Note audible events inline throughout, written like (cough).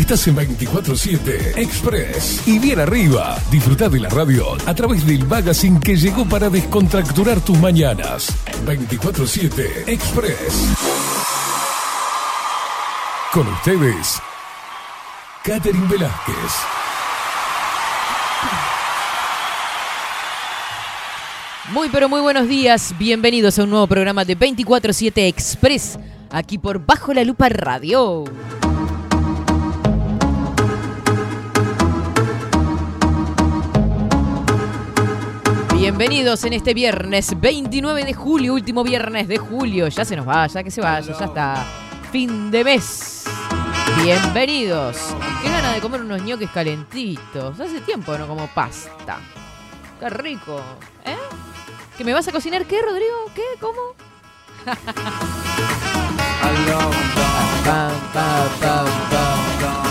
Estás en 24-7 Express. Y bien arriba, disfruta de la radio a través del magazine que llegó para descontracturar tus mañanas. 24-7 Express. Con ustedes, Catherine Velázquez. Muy pero muy buenos días, bienvenidos a un nuevo programa de 24-7 Express, aquí por Bajo la Lupa Radio. Bienvenidos en este viernes 29 de julio, último viernes de julio. Ya se nos va, ya que se vaya, ya está. Fin de mes. Bienvenidos. Qué gana de comer unos ñoques calentitos. Hace tiempo no como pasta. Qué rico. ¿Eh? ¿Que me vas a cocinar qué, Rodrigo? ¿Qué? ¿Cómo? (laughs)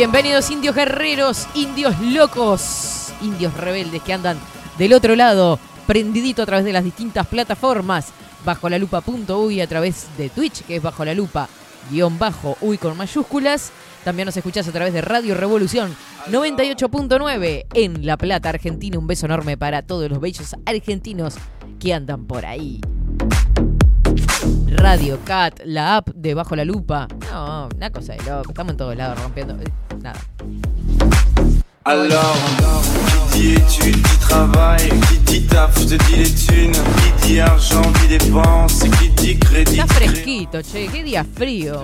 Bienvenidos indios guerreros, indios locos, indios rebeldes que andan del otro lado, prendidito a través de las distintas plataformas, bajo la a través de Twitch, que es bajo la lupa, guion bajo, uy con mayúsculas. También nos escuchás a través de Radio Revolución 98.9 en La Plata, Argentina. Un beso enorme para todos los bellos argentinos que andan por ahí. Radio Cat, la app de Bajo la Lupa. No, una cosa de loco. Estamos en todos lados rompiendo. Nada. Alors, qui dit études, dit travail, qui dit taf, je te dis les thunes, qui dit argent, dit dépense, qui dit crédit. Está fresquito, che. Qué día frío.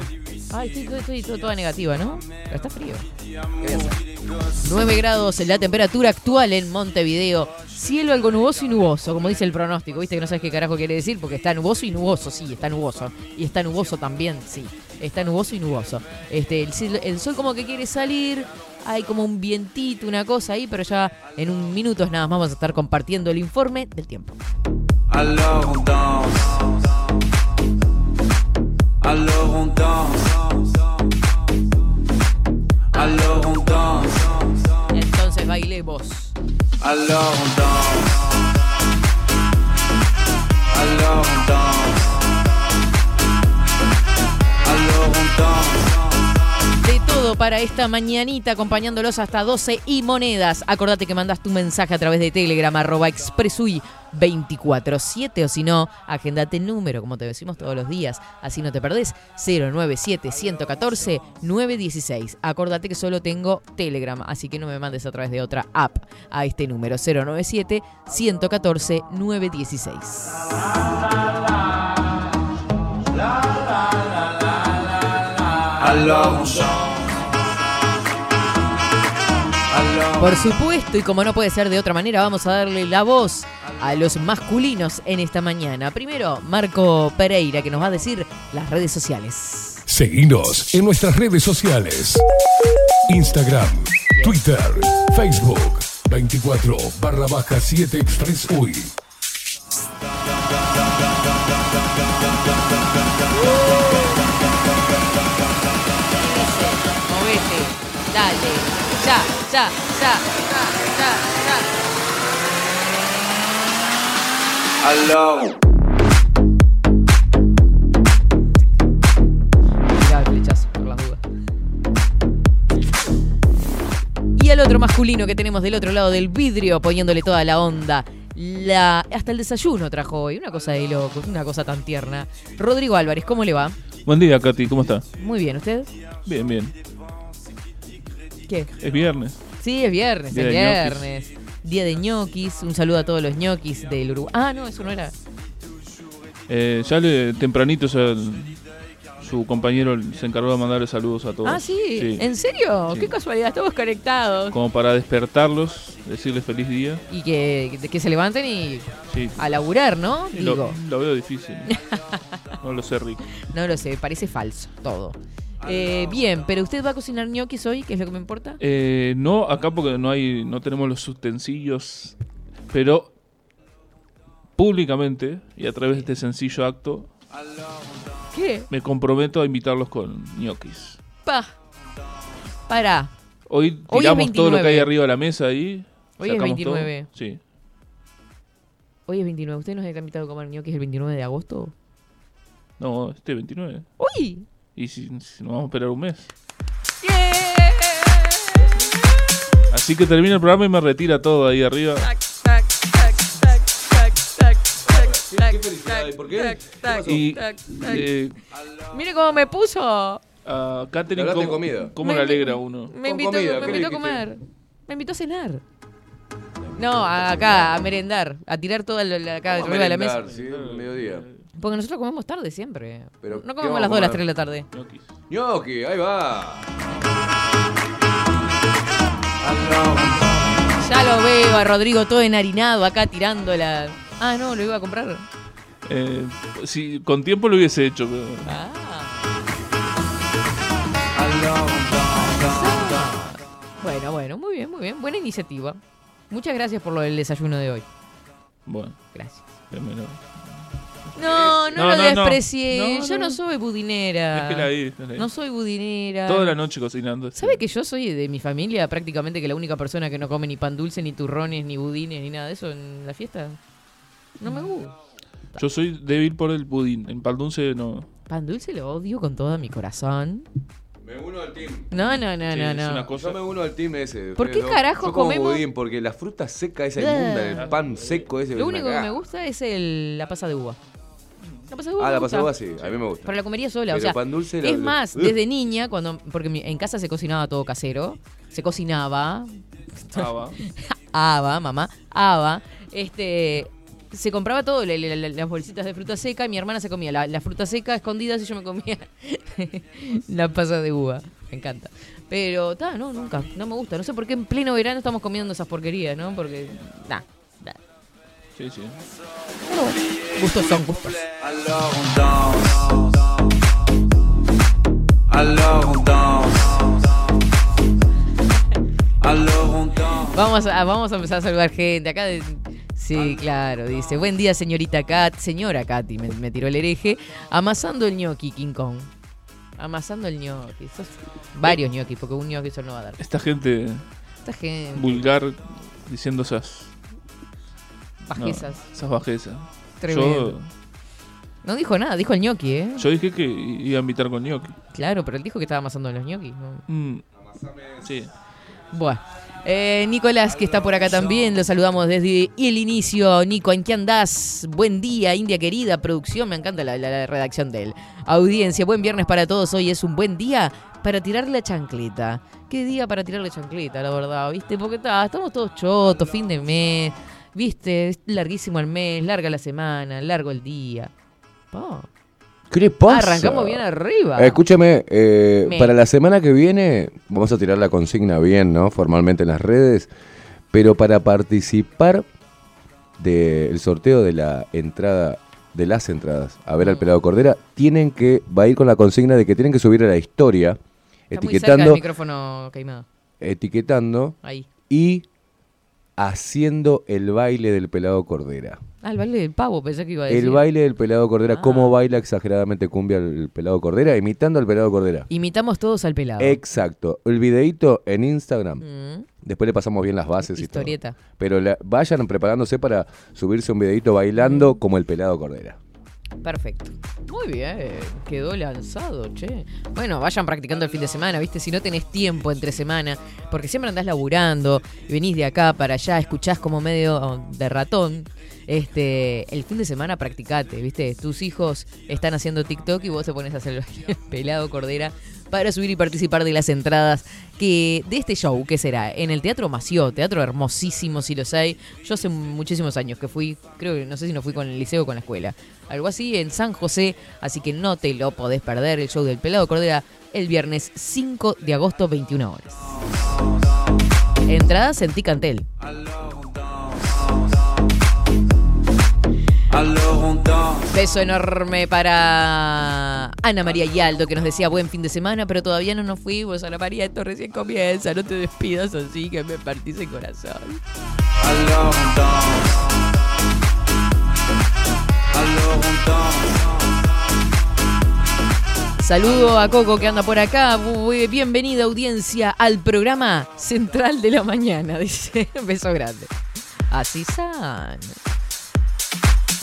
Ay, estoy, estoy- estoy toda negativa, ¿no? Pero está frío. ¿Qué voy a hacer? 9 grados la temperatura actual en Montevideo. Cielo algo nuboso y nuboso, como dice el pronóstico. Viste que no sabes qué carajo quiere decir porque está nuboso y nuboso. Sí, está nuboso. Y está nuboso también, sí. Está nuboso y nuboso. Este, el, cielo- el sol como que quiere salir. Hay como un vientito, una cosa ahí, pero ya en un minuto nada más vamos a estar compartiendo el informe del tiempo. Alors on danse. Alors on danse. Alors on danse. Entonces bailemos. Alors on danse. Alors on danse. Alors on danse. De todo para esta mañanita, acompañándolos hasta 12 y monedas. Acordate que mandas tu mensaje a través de Telegram, arroba expresui 247 o si no, agendate el número, como te decimos todos los días. Así no te perdés, 097-114-916. Acordate que solo tengo Telegram, así que no me mandes a través de otra app a este número, 097-114-916. Por supuesto, y como no puede ser de otra manera, vamos a darle la voz a los masculinos en esta mañana. Primero, Marco Pereira, que nos va a decir las redes sociales. Seguinos en nuestras redes sociales. Instagram, Twitter, Facebook, 24 barra baja 7 Express. Ya, ya, ya, ya, ya, ya. Alors Mirá el flechazo, por las dudas. Y al otro masculino que tenemos del otro lado del vidrio, poniéndole toda la onda. La, hasta el desayuno trajo hoy, una cosa de loco, una cosa tan tierna. Rodrigo Álvarez, ¿cómo le va? Buen día, Katy, ¿cómo está? Muy bien, ¿usted? Bien, bien. ¿Qué? Es viernes. Sí, es viernes, Día es viernes. Día de ñoquis. Un saludo a todos los ñoquis del Uruguay. Ah, no, eso no era. Eh, ya le, tempranito ya su compañero se encargó de mandarle saludos a todos. Ah, sí. ¿En serio? Sí. Qué casualidad, estamos conectados. Como para despertarlos, decirles feliz día. Y que, que se levanten y Sí. a laburar, ¿no? Lo, Digo, lo veo difícil. (laughs) No lo sé, Rick. no lo sé, parece falso todo. Eh, bien, pero usted va a cocinar ñoquis hoy, que es lo que me importa. Eh, no, acá porque no hay, no tenemos los utensilios, pero públicamente y a través de este sencillo acto, ¿Qué? me comprometo a invitarlos con ñoquis. Pa. Pará. Hoy tiramos todo lo que 29. hay arriba de la mesa y. Hoy es sacamos todo. 29. Sí. Hoy es 29. ¿Usted nos ha invitado a comer ñoquis el 29 de agosto? No, este 29. ¡Uy! Y si, si nos vamos a esperar un mes. ¡Yeah! Así que termina el programa y me retira todo ahí arriba. Tac, tac, tac, tac, tac, tac, tac, qué tac, felicidad, tac, ¿y por qué? tac, ¿Qué tac, pasó? Y tac, tac. eh, Mire cómo me puso. a Katherine, de ¿cómo, comida. cómo Me le alegra uno? Me invitó, comida, me ¿qué invitó a comer. Me invitó a cenar. No, a- acá, a merendar, a tirar toda la, la- acá arriba de la mesa. Sí, mediodía. Porque nosotros comemos tarde siempre. Pero, no ¿qué comemos a las a 2 a las comer? 3 de la tarde. Ñoquis. Gnocchi, ahí va. Ya lo veo a Rodrigo todo enharinado acá tirando la. Ah, no, lo iba a comprar. Eh, si con tiempo lo hubiese hecho, pero. Ah. Bueno, bueno, muy bien, muy bien. Buena iniciativa. Muchas gracias por lo del desayuno de hoy. Bueno, Gracias. démelo. No, no, No, lo no, no. desprecié. No, Yo no no. soy budinera. Déjela ahí, déjela ahí. No soy budinera. Toda la noche cocinando. ¿Sabe que yo soy de mi familia prácticamente que la única persona que no come ni pan dulce, ni turrones, ni budines, ni nada de eso en la fiesta? No me gusta. Yo soy débil por el pudín. En pan dulce no. Pan dulce lo odio con todo mi corazón. Me uno al team. No, no, no, Sí, no, es no. una cosa- Yo me uno al team ese. ¿Por qué Fede, carajo Yo como comemos- budín, porque la fruta seca esa inmunda, el pan seco ese. Lo es único que me gusta es el, la pasa de uva. La pasa de uva Ah, la pasada sí, a mí me gusta. Pero la comería sola, Pero o sea, pan dulce la- es la- más, (laughs) desde niña, cuando porque mi- en casa se cocinaba todo casero, se cocinaba, Ah, va. (laughs) Ava, mamá, Ava, este, se compraba todo, le- le- le- las bolsitas de fruta seca, y mi hermana se comía la, la fruta seca escondidas y yo me comía (laughs) la pasa de uva. Me encanta. Pero, ta, no, nunca, no me gusta. No sé por qué en pleno verano estamos comiendo esas porquerías, ¿no? Porque, nah. Sí, sí. Bueno, gustos son gustos. Alors on danse. Alors on danse. Alors on danse. Vamos a, vamos a empezar a saludar gente. Acá, de- sí, claro, dice. Buen día, señorita Kat. Señora Katy, me, me tiró el hereje. Amasando el ñoqui, King Kong. Amasando el ñoqui. Sos- varios ñoquis, porque un ñoqui solo no va a dar. Esta gente Esta gente. vulgar diciendo esas. No, Bajezas. esas bajezas. Tremendo. Yo, No dijo nada, dijo el ñoqui, ¿eh? yo dije que iba a invitar con ñoqui. Claro, pero él dijo que estaba amasando los ñoquis. ¿no? Mm, sí. Bueno. Eh, Nicolás, que está por acá también, lo saludamos desde el inicio. Nico, ¿en qué andás? Buen día, India querida, producción, me encanta la, la- la redacción de él. Audiencia, buen viernes para todos, hoy es un buen día para tirar la chancleta. ¿Qué día para tirar la chancleta, la verdad? ¿Viste? Porque ta, estamos todos chotos, fin de mes, ¿viste? Es larguísimo el mes, larga la semana, largo el día. Pa, ¿Qué le pasa? Arrancamos bien arriba. Eh, escúchame, eh, para la semana que viene vamos a tirar la consigna bien, ¿no? Formalmente en las redes, pero para participar del sorteo de la entrada, de las entradas a ver al Mm. pelado Cordera, tienen que, va a ir con la consigna de que tienen que subir a la historia, Está muy cerca del etiquetando, micrófono queimado. etiquetando Ahí. y haciendo el baile del pelado Cordera. Ah, el baile del pavo, pensé que iba a decir. El baile del pelado Cordera, Ah. cómo baila exageradamente cumbia el pelado Cordera, imitando al pelado Cordera. Imitamos todos al pelado. Exacto. El videíto en Instagram. Mm, Después le pasamos bien las bases y todo. historieta. Pero la- vayan preparándose para subirse un videíto bailando como el pelado Cordera. Perfecto. Muy bien, quedó lanzado, che. Bueno, vayan practicando el fin de semana, ¿viste? Si no tenés tiempo entre semana, porque siempre andás laburando venís de acá para allá, escuchás como medio de ratón. Este, el fin de semana practicate, ¿viste? Tus hijos están haciendo TikTok y vos te pones a hacer (laughs) pelado cordera para subir y participar de las entradas que de este show, que será? En el Teatro Mació, teatro hermosísimo si los hay. Yo hace muchísimos años que fui, creo que no sé si no fui con el liceo o con la escuela. Algo así en San José, así que no te lo podés perder el show del Pelado Cordera el viernes 5 de agosto 21 horas. Entradas en Ticantel. Beso enorme para Ana María Yaldo que nos decía buen fin de semana, pero todavía no nos fuimos. Ana María, esto recién comienza, no te despidas así que me partís el corazón alors a Coco que anda por acá. Bienvenida audiencia al programa Central de la Mañana. (laughs) Dice, beso grande. Así son.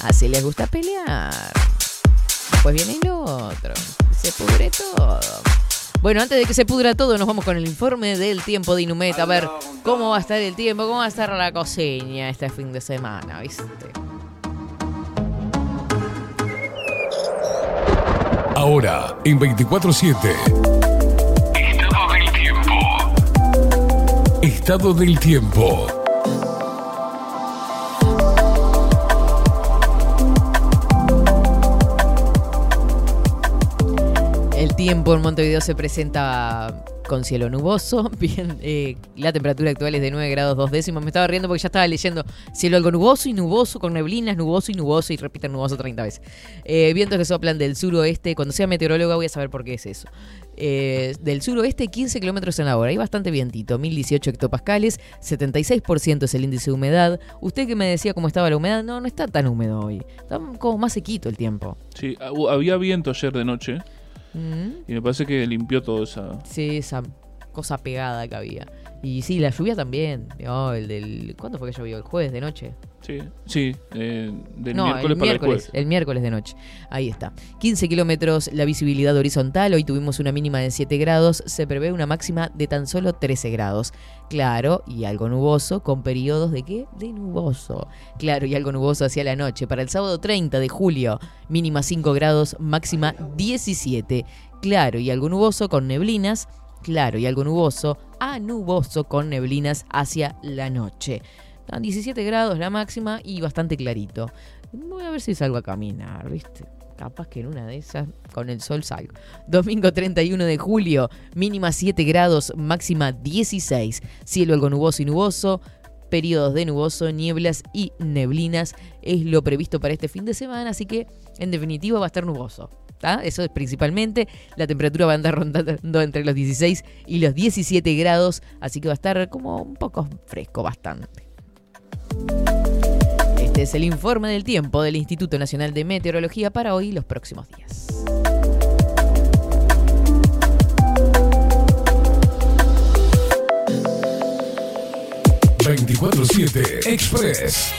Así les gusta pelear. Después viene el otro. Se pudre todo. Bueno, antes de que se pudra todo, nos vamos con el informe del tiempo de Inumeta. A ver cómo va a estar el tiempo, cómo va a estar la coseña este fin de semana, ¿viste? Ahora, en 24-7. Estado del tiempo. Estado del tiempo. El tiempo en Montevideo se presenta con cielo nuboso. (laughs) Bien, eh, la temperatura actual es de 9 grados 2 décimos. Me estaba riendo porque ya estaba leyendo cielo algo nuboso y nuboso, con neblinas, nuboso y nuboso, y repiten nuboso 30 veces. Eh, vientos que soplan del suroeste. Cuando sea meteoróloga voy a saber por qué es eso. Eh, del suroeste, 15 kilómetros en la hora. Hay bastante vientito, 1018 hectopascales, 76% es el índice de humedad. Usted que me decía cómo estaba la humedad, no, no está tan húmedo hoy. Está como más sequito el tiempo. Sí, hu- había viento ayer de noche Mm. y me parece que limpió todo esa. Sí, esa cosa pegada que había. Y sí, la lluvia también. El del, ¿Cuándo fue que llovió? ¿El jueves de noche? Sí, sí, eh, del no, miércoles el para el miércoles, jueves. el miércoles de noche. Ahí está. 15 kilómetros la visibilidad horizontal. Hoy tuvimos una mínima de 7 grados. Se prevé una máxima de tan solo 13 grados. Claro y algo nuboso, con periodos de qué? De nuboso. Claro y algo nuboso hacia la noche. Para el sábado 30 de julio, mínima 5 grados, máxima 17. Claro y algo nuboso con neblinas. Claro y algo nuboso, a nuboso con neblinas hacia la noche. Están 17 grados la máxima y bastante clarito. Voy a ver si salgo a caminar, ¿viste? Capaz que en una de esas con el sol salgo. Domingo 31 de julio, mínima 7 grados, máxima 16. Cielo algo nuboso y nuboso. Periodos de nuboso, nieblas y neblinas es lo previsto para este fin de semana, así que en definitiva va a estar nuboso. Eso es principalmente. La temperatura va a andar rondando entre los 16 y los 17 grados, así que va a estar como un poco fresco, bastante. Este es el informe del tiempo del Instituto Nacional de Meteorología para hoy y los próximos días. ...24-7 Express.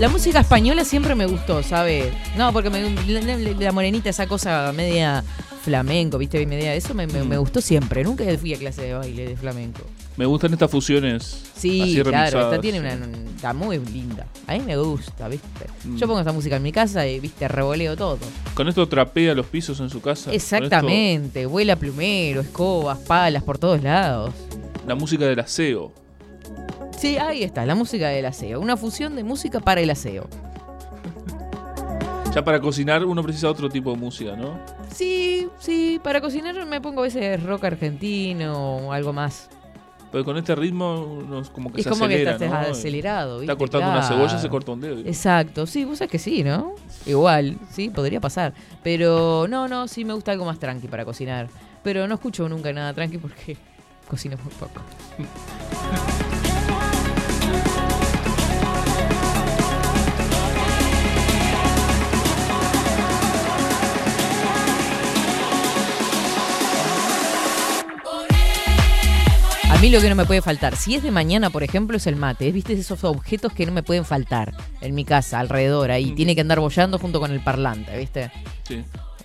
La música española siempre me gustó, ¿sabes? No, porque me- la, la- morenita, esa cosa media flamenco, ¿viste? Media, eso me, me- me gustó siempre. Nunca fui a clase de baile de flamenco. Me gustan estas fusiones. Sí, así claro, esta tiene sí. una, está muy linda. A mí me gusta, ¿viste? Mm. Yo pongo esta música en mi casa y, ¿viste? Revoleo todo. Con esto trapea los pisos en su casa. Exactamente, vuela plumero, escobas, palas por todos lados. esto, la música del aseo. Sí, ahí está, la música del aseo. Una fusión de música para el aseo. Ya para cocinar uno precisa otro tipo de música, ¿no? Sí, sí, para cocinar me pongo a veces rock argentino o algo más. Pero con este ritmo uno como que es se como acelera, que estás ¿no? acelerado, ¿viste? Está cortando una cebolla, se corta un dedo. Exacto, sí, vos sabés que sí, ¿no? Igual, sí, podría pasar. Pero no, no, sí me gusta algo más tranqui para cocinar. Pero no escucho nunca nada tranqui porque (laughs) cocino muy poco. (laughs) mí lo que no me puede faltar, si es de mañana, por ejemplo, es el mate. ¿eh? ¿Viste esos objetos que no me pueden faltar en mi casa, alrededor, ahí? Mm. Tiene que andar bollando junto con el parlante, ¿viste? Sí,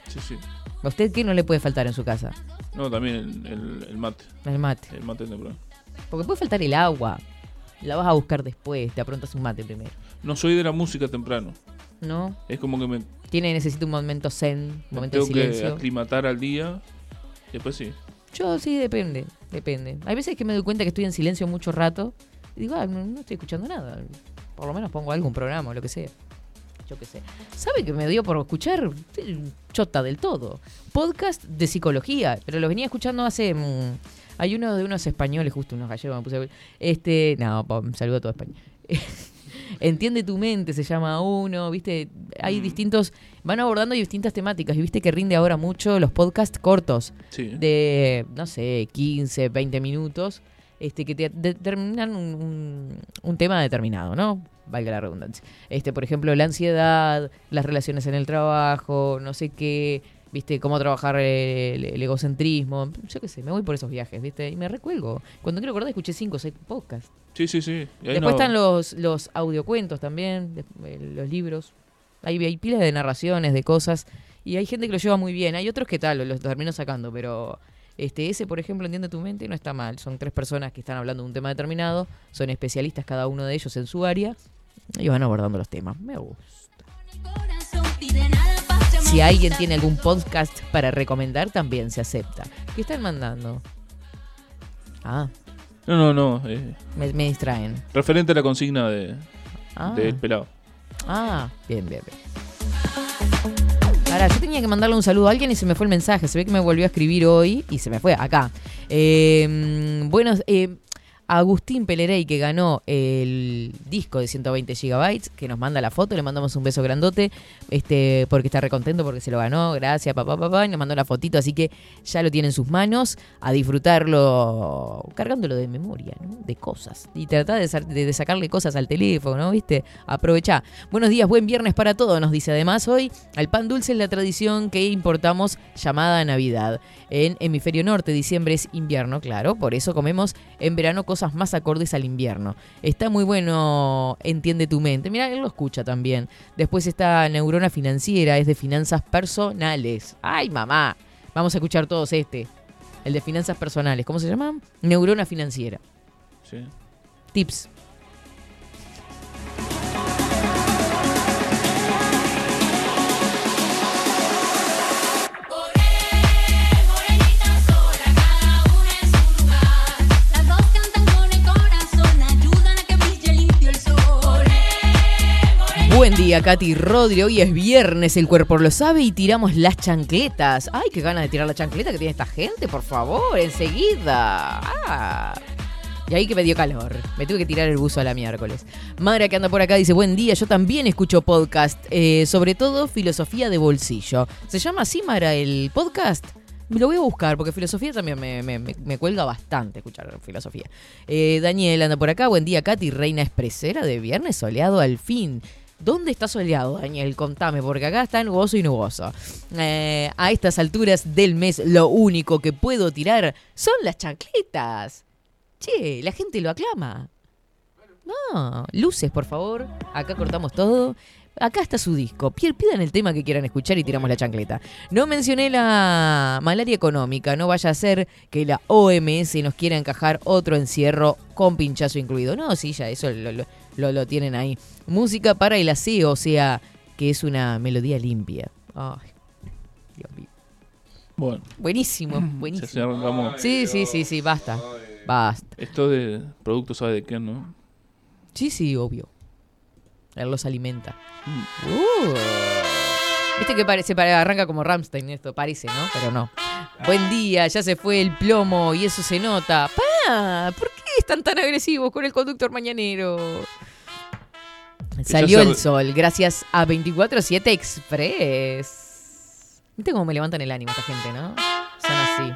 sí, sí. ¿A usted qué no le puede faltar en su casa? No, también el, el- el mate. El mate. El mate temprano. Porque puede faltar el agua. La vas a buscar después, te aprontas un mate primero. No soy de la música temprano. ¿No? Es como que me, Tiene, necesita un momento zen, un me momento de tengo que silencio. aclimatar al día. Y después sí. Yo sí, depende, depende. Hay veces que me doy cuenta que estoy en silencio mucho rato y digo, ah, no, no estoy escuchando nada. Por lo menos pongo algún programa o lo que sea. Yo qué sé. ¿Sabe que me dio por escuchar? Chota del todo. Podcast de psicología, pero lo venía escuchando hace... mm, hay uno de unos españoles, justo unos gallegos me puse. Este, no, saludo a todo España. (laughs) Entiende tu mente, se llama uno, viste, hay distintos, van abordando distintas temáticas y viste que rinde ahora mucho los podcasts cortos Sí. de, no sé, 15, 20 minutos, este, que te determinan un, un- un tema determinado, ¿no? Valga la redundancia. Este, por ejemplo, la ansiedad, las relaciones en el trabajo, no sé qué, viste, cómo trabajar el, el egocentrismo, yo qué sé, me voy por esos viajes, viste, y me recuelgo. Cuando quiero acordar escuché 5 o 6 podcasts. Sí, sí, sí. Después no- están los, los audiocuentos también, eh, los libros. Hay, hay pilas de narraciones, de cosas. Y hay gente que lo lleva muy bien. Hay otros que tal, los termino sacando, pero este ese, por ejemplo, Entiende tu mente, no está mal. Son tres personas que están hablando de un tema determinado, son especialistas cada uno de ellos en su área y van abordando los temas. Me gusta. Si alguien tiene algún podcast para recomendar, también se acepta. ¿Qué están mandando? Ah, No, no, no. eh, me, me distraen. referente a la consigna de, Ah. del pelado. Ah, bien, bien, bien. Ahora, yo tenía que mandarle un saludo a alguien y se me fue el mensaje. Se ve que me volvió a escribir hoy y se me fue acá. Eh, bueno, eh, Agustín Pelerey, que ganó el disco de 120 gigabytes, que nos manda la foto, le mandamos un beso grandote, este, porque está recontento porque se lo ganó, gracias, papá, papá, y nos mandó la fotito, así que ya lo tiene en sus manos, a disfrutarlo, cargándolo de memoria, ¿no? de cosas, y tratar de, sa- de- de sacarle cosas al teléfono, ¿no? ¿viste? Aprovechá. Buenos días, buen viernes para todos, nos dice además hoy, al pan dulce es la tradición que importamos llamada Navidad. En hemisferio norte, diciembre es invierno, claro, por eso comemos en verano más acordes al invierno. Está muy bueno, entiende tu mente. Mira, él lo escucha también. Después está Neurona Financiera, es de finanzas personales. ¡Ay, mamá! Vamos a escuchar todos este. El de finanzas personales. ¿Cómo se llama? Neurona Financiera. Sí. Tips. Katy Rodri. Hoy es viernes, el cuerpo lo sabe y tiramos las chancletas. Ay, qué ganas de tirar la chancleta que tiene esta gente, por favor, enseguida. Ah. Y ahí que me dio calor. Me tuve que tirar el buzo a la miércoles. Mara que anda por acá dice, buen día, yo también escucho podcast, eh, sobre todo filosofía de bolsillo. ¿Se llama así, Mara, el podcast? Lo voy a buscar porque filosofía también me- me cuelga bastante escuchar filosofía. Eh, Daniel anda por acá, buen día, Katy, reina expresera de viernes soleado al fin. ¿Dónde está soleado, Daniel? Contame, porque acá está nuboso y nuboso. Eh, a estas alturas del mes, lo único que puedo tirar son las chancletas. Che, la gente lo aclama. No, luces, por favor. Acá cortamos todo. Acá está su disco. Pi- Pidan el tema que quieran escuchar y tiramos la chancleta. No mencioné la malaria económica. No vaya a ser que la OMS nos quiera encajar otro encierro con pinchazo incluido. No, sí, ya eso lo- lo- lo tienen ahí. Música para el aseo, o sea, que es una melodía limpia. Ay, Dios mío. Bueno, Buenísimo, (laughs) se buenísimo. Sí, sí, sí, sí, basta. Basta. Esto de producto sabe de qué, ¿no? Sí, sí, obvio. Él los alimenta. Mm. Uh. Viste que parece, pare- arranca como Ramstein esto, parece, ¿no? Pero no. Buen día, ya se fue el plomo y eso se nota. ¡Pa! ¿Por qué están tan agresivos con el conductor mañanero? Salió el sol, gracias a 24-7 Express. Viste cómo me levantan el ánimo esta gente, ¿no? Son así.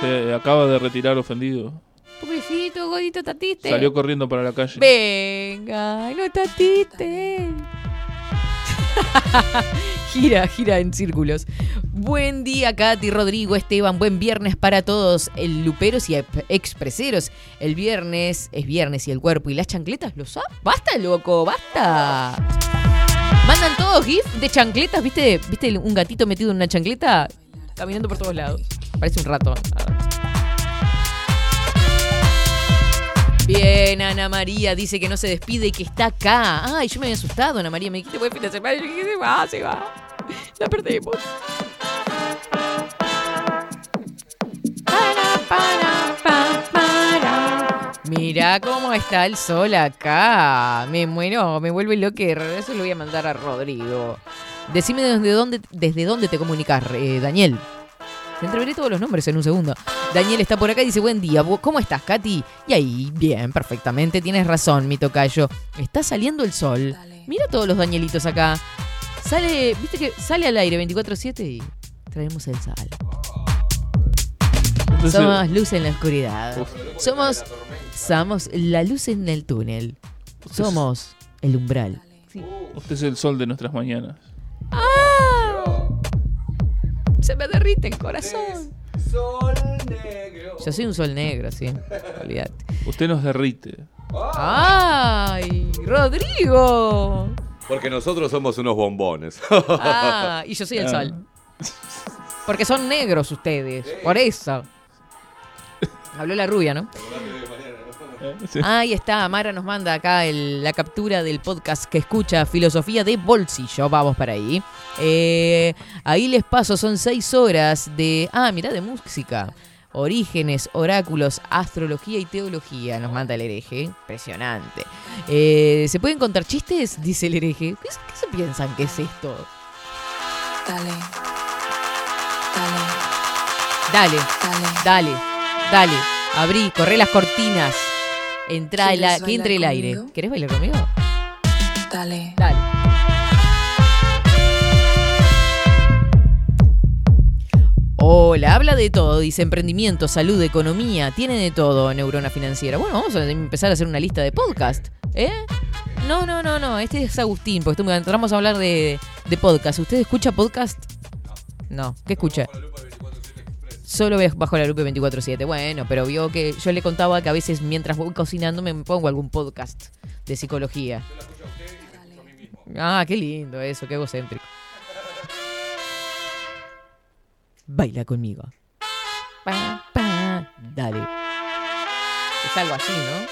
Se acaba de retirar ofendido. Pobrecito, godito tatiste. Salió corriendo para la calle. Venga, no tatiste. (laughs) gira, gira en círculos. Buen día, Katy, Rodrigo, Esteban. Buen viernes para todos, el luperos y expreseros. El viernes es viernes y el cuerpo y las chancletas lo saben. ¡Basta, loco! ¡Basta! Mandan todos GIF de chancletas, ¿viste? ¿Viste un gatito metido en una chancleta? Caminando por todos lados. Parece un rato. Bien, Ana María dice que no se despide y que está acá. Ay, yo me había asustado, Ana María. Me dijiste buen fin de semana yo dije, se va, se va. (laughs) La para. Mira cómo está el sol acá. Me muero, me vuelve loquer. Eso lo voy a mandar a Rodrigo. Decime desde dónde, desde dónde te comunicas, eh, Daniel. Te entreveré todos los nombres en un segundo. Daniel está por acá y dice, buen día, ¿vos ¿cómo estás, Katy? Y ahí, bien, perfectamente, tienes razón, mi tocayo. Está saliendo el sol. Mira todos los Danielitos acá. Sale, viste que sale al aire 24-7 y traemos el sal. Entonces, Somos luz en la oscuridad. Somos, somos la luz en el túnel. Somos el umbral. usted es el sol de nuestras mañanas. Se me derrite el corazón. Yo soy un sol negro, sí. Olvídate. Usted nos derrite. ¡Ay! ¡Rodrigo! Porque nosotros somos unos bombones. (laughs) Ah, y yo soy el Ah. sol. Porque son negros ustedes. Por eso. Habló la rubia, ¿no? Sí. Ahí está, Mara nos manda acá el- la captura del podcast que escucha Filosofía de Bolsillo. Vamos para ahí. Eh, ahí les paso, son seis horas de. Ah, mirá, de música. Orígenes, oráculos, astrología y teología, nos manda el hereje. Impresionante. Eh, ¿Se pueden contar chistes? Dice el hereje. ¿Qué, qué se piensan que es esto? Dale. Dale. Dale, Dale. dale, dale. Abrí, corre las cortinas. Entra el, ¿Quieres a- que entre el aire. ¿Querés bailar conmigo? Dale. Dale. Hola, habla de todo, dice emprendimiento, salud, economía, tiene de todo neurona financiera. Bueno, vamos a empezar a hacer una lista de podcast, ¿eh? No, no, no, no, este es Agustín, porque entramos a hablar de, de podcast. ¿Usted escucha podcast? No, ¿qué escucha? Solo bajo la lupa 24-7. Bueno, pero vio que yo le contaba que a veces mientras voy cocinando me pongo algún podcast de psicología. Ah, qué lindo eso, qué egocéntrico. Baila conmigo. Pa, pa, dale. Es algo así, ¿no?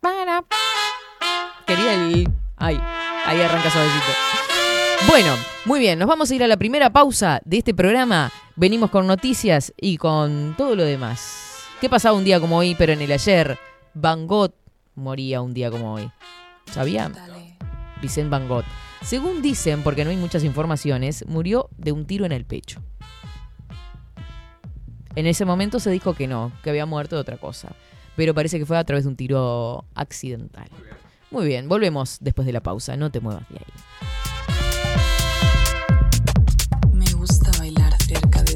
Para. Quería el. Ay, ahí arranca suavecito. Bueno, muy bien, nos vamos a ir a la primera pausa de este programa. Venimos con noticias y con todo lo demás. ¿Qué pasaba un día como hoy, pero en el ayer? Van Gogh moría un día como hoy. ¿Sabía? Dale. Vicente Van Gogh. Según dicen, porque no hay muchas informaciones, murió de un tiro en el pecho. En ese momento se dijo que no, que había muerto de otra cosa. Pero parece que fue a través de un tiro accidental. Muy bien, volvemos después de la pausa. No te muevas de ahí. Me gusta bailar cerca de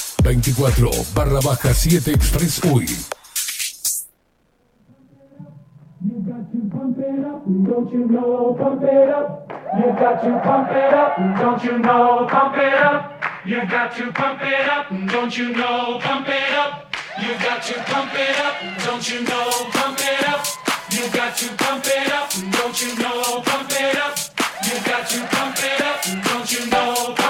24 barra baja 7 Express UI. Don't you know, pump it up. You got to pump it up. Don't you know, pump it up. You got to pump it up. Don't you know, pump it up. You got to pump it up. Don't you know, pump it up. You got to pump it up. Don't you know, pump it up. You got to pump it up. Don't you know,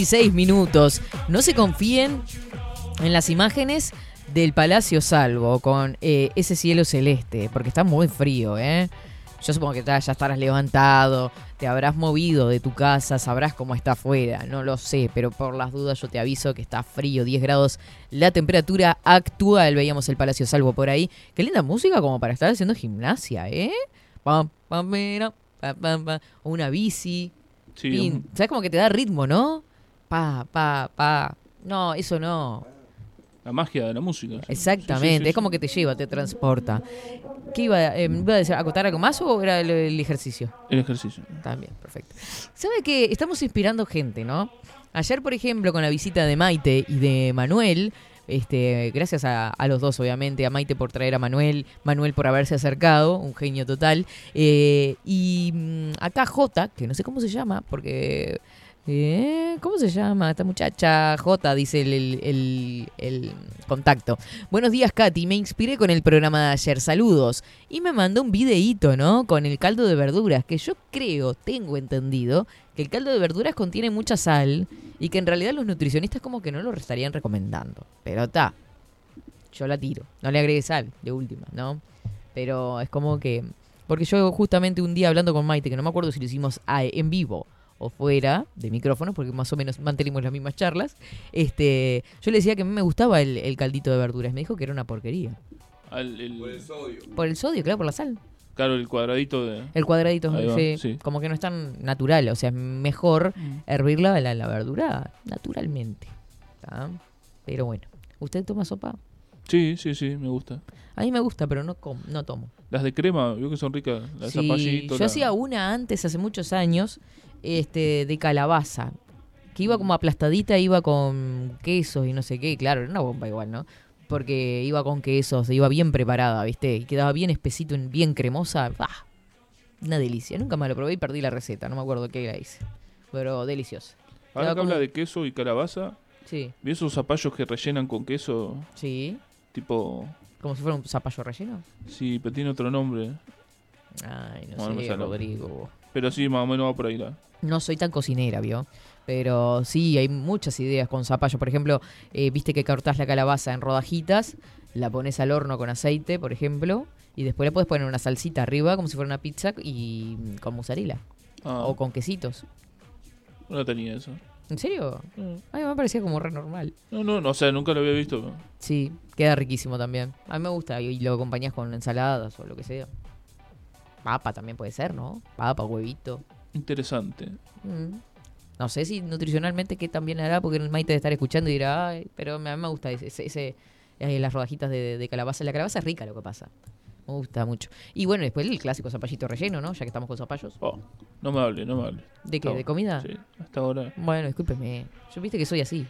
16 minutos. No se confíen en las imágenes del Palacio Salvo con eh, ese cielo celeste, porque está muy frío, ¿eh? Yo supongo que ya estarás levantado, te habrás movido de tu casa, sabrás cómo está afuera, no lo sé, pero por las dudas yo te aviso que está frío, 10 grados la temperatura actual, veíamos el Palacio Salvo por ahí. Qué linda música como para estar haciendo gimnasia, ¿eh? Pam, pam, mira, pam, pam, pam. Una bici, Sí, ¿Sabes como que te da ritmo, no? Pa, pa, pa. No, eso no. la magia de la música. sí. Exactamente. Sí, sí, sí, es como que te lleva, te transporta. ¿Qué iba, a- eh, iba a decir? ¿Acotar algo más o era el, el ejercicio? El ejercicio. También, perfecto. ¿Sabe que estamos inspirando gente, no? Ayer, por ejemplo, con la visita de Maite y de Manuel, este, gracias a, a los dos, obviamente, a Maite por traer a Manuel, Manuel por haberse acercado, un genio total. eh, y mm, acá Jota, que no sé cómo se llama, porque. Eh, ¿Cómo se llama esta muchacha? Jota, dice el, el- el- contacto. Buenos días, Katy. Me inspiré con el programa de ayer. Saludos. Y me mandó un videíto, ¿no? Con el caldo de verduras, que yo creo, tengo entendido, que el caldo de verduras contiene mucha sal y que en realidad los nutricionistas como que no lo estarían recomendando. Pero está, yo la tiro. No le agregue sal, de última, ¿no? Pero es como que... Porque yo justamente un día hablando con Maite, que no me acuerdo si lo hicimos en vivo o fuera de micrófono, porque más o menos mantenimos las mismas charlas, este, yo le decía que a mí me gustaba el, el caldito de verduras. Me dijo que era una porquería. Al- el- Por el sodio, claro, por la sal. claro, el cuadradito de. El cuadradito, Ahí va, sí, sí. como que no es tan natural. O sea, es mejor hervir la, la, la verdura naturalmente. ¿tá? Pero bueno, ¿usted toma sopa? Sí, sí, sí, me gusta. A mí me gusta, pero no, com- no tomo. Las de crema, veo que son ricas. La de Sí, zapallito. yo la- hacía una antes, hace muchos años, este, de calabaza. Que iba como aplastadita, iba con quesos y no sé qué. Claro, era una bomba igual, ¿no? Porque iba con quesos, iba bien preparada, ¿viste? Y quedaba bien espesito, bien cremosa. ¡Ah! Una delicia. Nunca más lo probé y perdí la receta. No me acuerdo qué la hice. Pero deliciosa. Ahora que como- habla de queso y calabaza, Sí, ¿vi esos zapallos que rellenan con queso? sí. Tipo. Como si fuera un zapallo relleno. Sí, pero tiene otro nombre. Ay, no Bueno, no me sé. Rodrigo. Pero sí, más o menos va por ahí la. No soy tan cocinera, ¿vio? Pero sí, hay muchas ideas con zapallo. Por ejemplo, eh, viste que cortás la calabaza en rodajitas, la pones al horno con aceite, por ejemplo, y después le puedes poner una salsita arriba como si fuera una pizza y mm, con mozzarella. Ah, O con quesitos. no tenía eso. ¿En serio? A mí me parecía como re normal. No, no, no, o sea, nunca lo había visto. Sí, queda riquísimo también. A mí me gusta y lo acompañás con ensaladas o lo que sea. Papa también puede ser, ¿no? Papa, huevito. Interesante. Mm. No sé si nutricionalmente qué también hará, porque el Maite debe estar escuchando y dirá, ay, pero a mí me gusta ese, ese- ese- eh, las rodajitas de, de calabaza. La calabaza es rica lo que pasa. Me gusta mucho. Y bueno, después el clásico zapallito relleno, ¿no? Ya que estamos con zapallos. Oh, no me hable, no me hable. ¿De qué? ¿De comida? Sí, hasta ahora. Bueno, discúlpeme. Yo viste que soy así.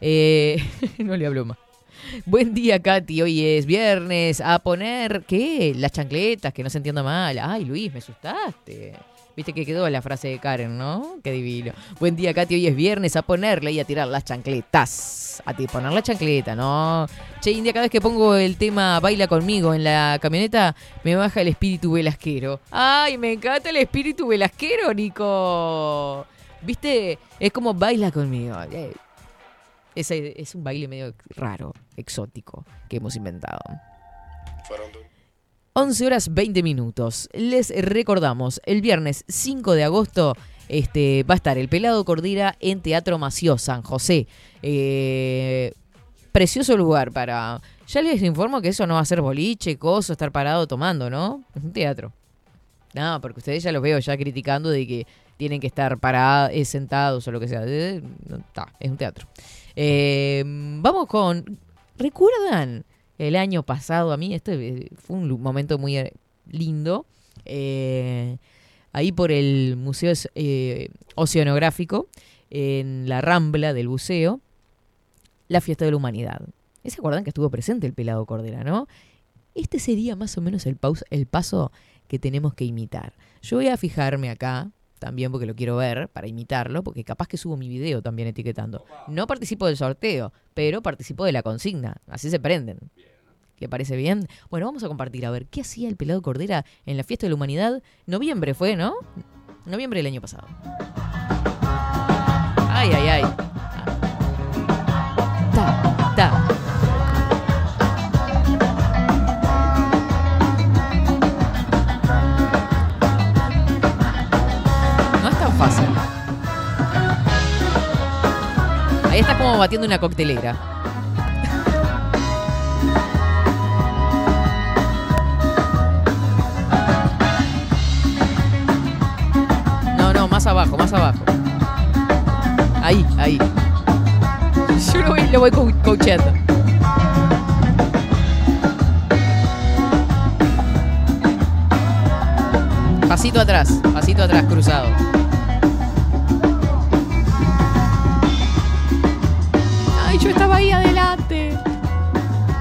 Eh, (laughs) no le hablo más. (laughs) Buen día, Katy. Hoy es viernes. A poner, ¿qué? Las chancletas, que no se entienda mal. Ay, Luis, me asustaste. Viste que quedó la frase de Karen, ¿no? Qué divino. Buen día, Katy. Hoy es viernes. A ponerle y a tirar las chancletas. A ti poner la chancleta, ¿no? Che, India, cada vez que pongo el tema Baila conmigo en la camioneta, me baja el espíritu velasquero. Ay, me encanta el espíritu velasquero, Nico. ¿Viste? Es como baila conmigo. Eh, Ese es un baile medio raro, exótico, que hemos inventado. 11 horas 20 minutos. Les recordamos, el viernes 5 de agosto este, va a estar el Pelado Cordira en Teatro Mació, San José. Eh, precioso lugar para... Ya les informo que eso no va a ser boliche, coso, estar parado tomando, ¿no? Es un teatro. No, porque ustedes ya los veo ya criticando de que tienen que estar parados, eh, sentados o lo que sea. Eh, no, ta, es un teatro. Eh, vamos con... ¿Recuerdan el año pasado? A mí este eh, fue un momento muy... eh, lindo. Eh, ahí por el Museo Oceanográfico, en la Rambla del Buceo, la Fiesta de la Humanidad. ¿Y ¿Se acuerdan que estuvo presente el pelado Cordera, no? Este sería más o menos el, el paso que tenemos que imitar. Yo voy a fijarme acá, también porque lo quiero ver, para imitarlo, porque capaz que subo mi video también etiquetando. No participo del sorteo, pero participo de la consigna. Así se prenden. ¿Le parece bien? Bueno, vamos a compartir a ver qué hacía el pelado Cordera en la Fiesta de la Humanidad. Noviembre fue, ¿no? Noviembre del año pasado. Ay, ay, ay. Ahí está como batiendo una coctelera. No, no, más abajo, más abajo. Ahí, ahí. Yo lo voy, lo voy co- coacheando. Pasito atrás, pasito atrás, cruzado. Estaba ahí adelante.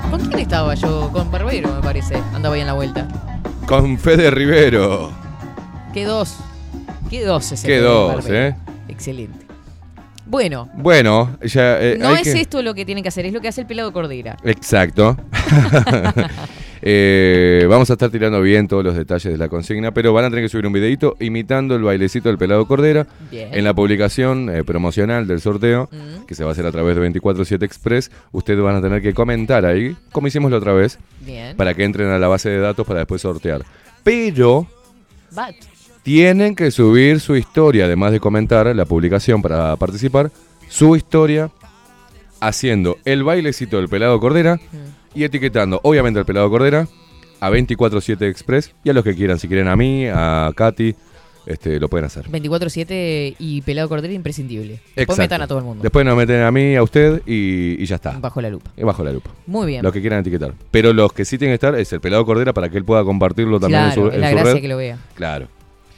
¿Con quién estaba yo? Con Barbero, me parece. Andaba ahí en la vuelta. Con Fede Rivero. ¿Qué dos? ¿Qué dos ese Qué dos? ¿eh? Excelente. Bueno, Bueno, ya. eh, no hay es que- esto lo que tienen que hacer, es lo que hace el pelado Cordera. Exacto. (laughs) Eh, vamos a estar tirando bien todos los detalles de la consigna, pero van a tener que subir un videito imitando el bailecito del pelado Cordera Bien. en la publicación eh, promocional del sorteo, Mm. que se va a hacer a través de 247 Express. Ustedes van a tener que comentar ahí, como hicimos la otra vez, Bien. para que entren a la base de datos para después sortear. Pero tienen que subir su historia, además de comentar la publicación para participar, su historia haciendo el bailecito del pelado Cordera y etiquetando, obviamente, al pelado Cordera, a 247 Express y a los que quieran, si quieren a mí, a Katy, este, lo pueden hacer. 24-7 y pelado Cordera imprescindible. Después Exacto. metan a todo el mundo. Después nos meten a mí, a usted y, y ya está. Bajo la lupa. Y bajo la lupa. Muy bien. Los que quieran etiquetar. Pero los que sí tienen que estar es el pelado Cordera para que él pueda compartirlo también Claro, en su, es en la su gracia red. que lo vea. Claro.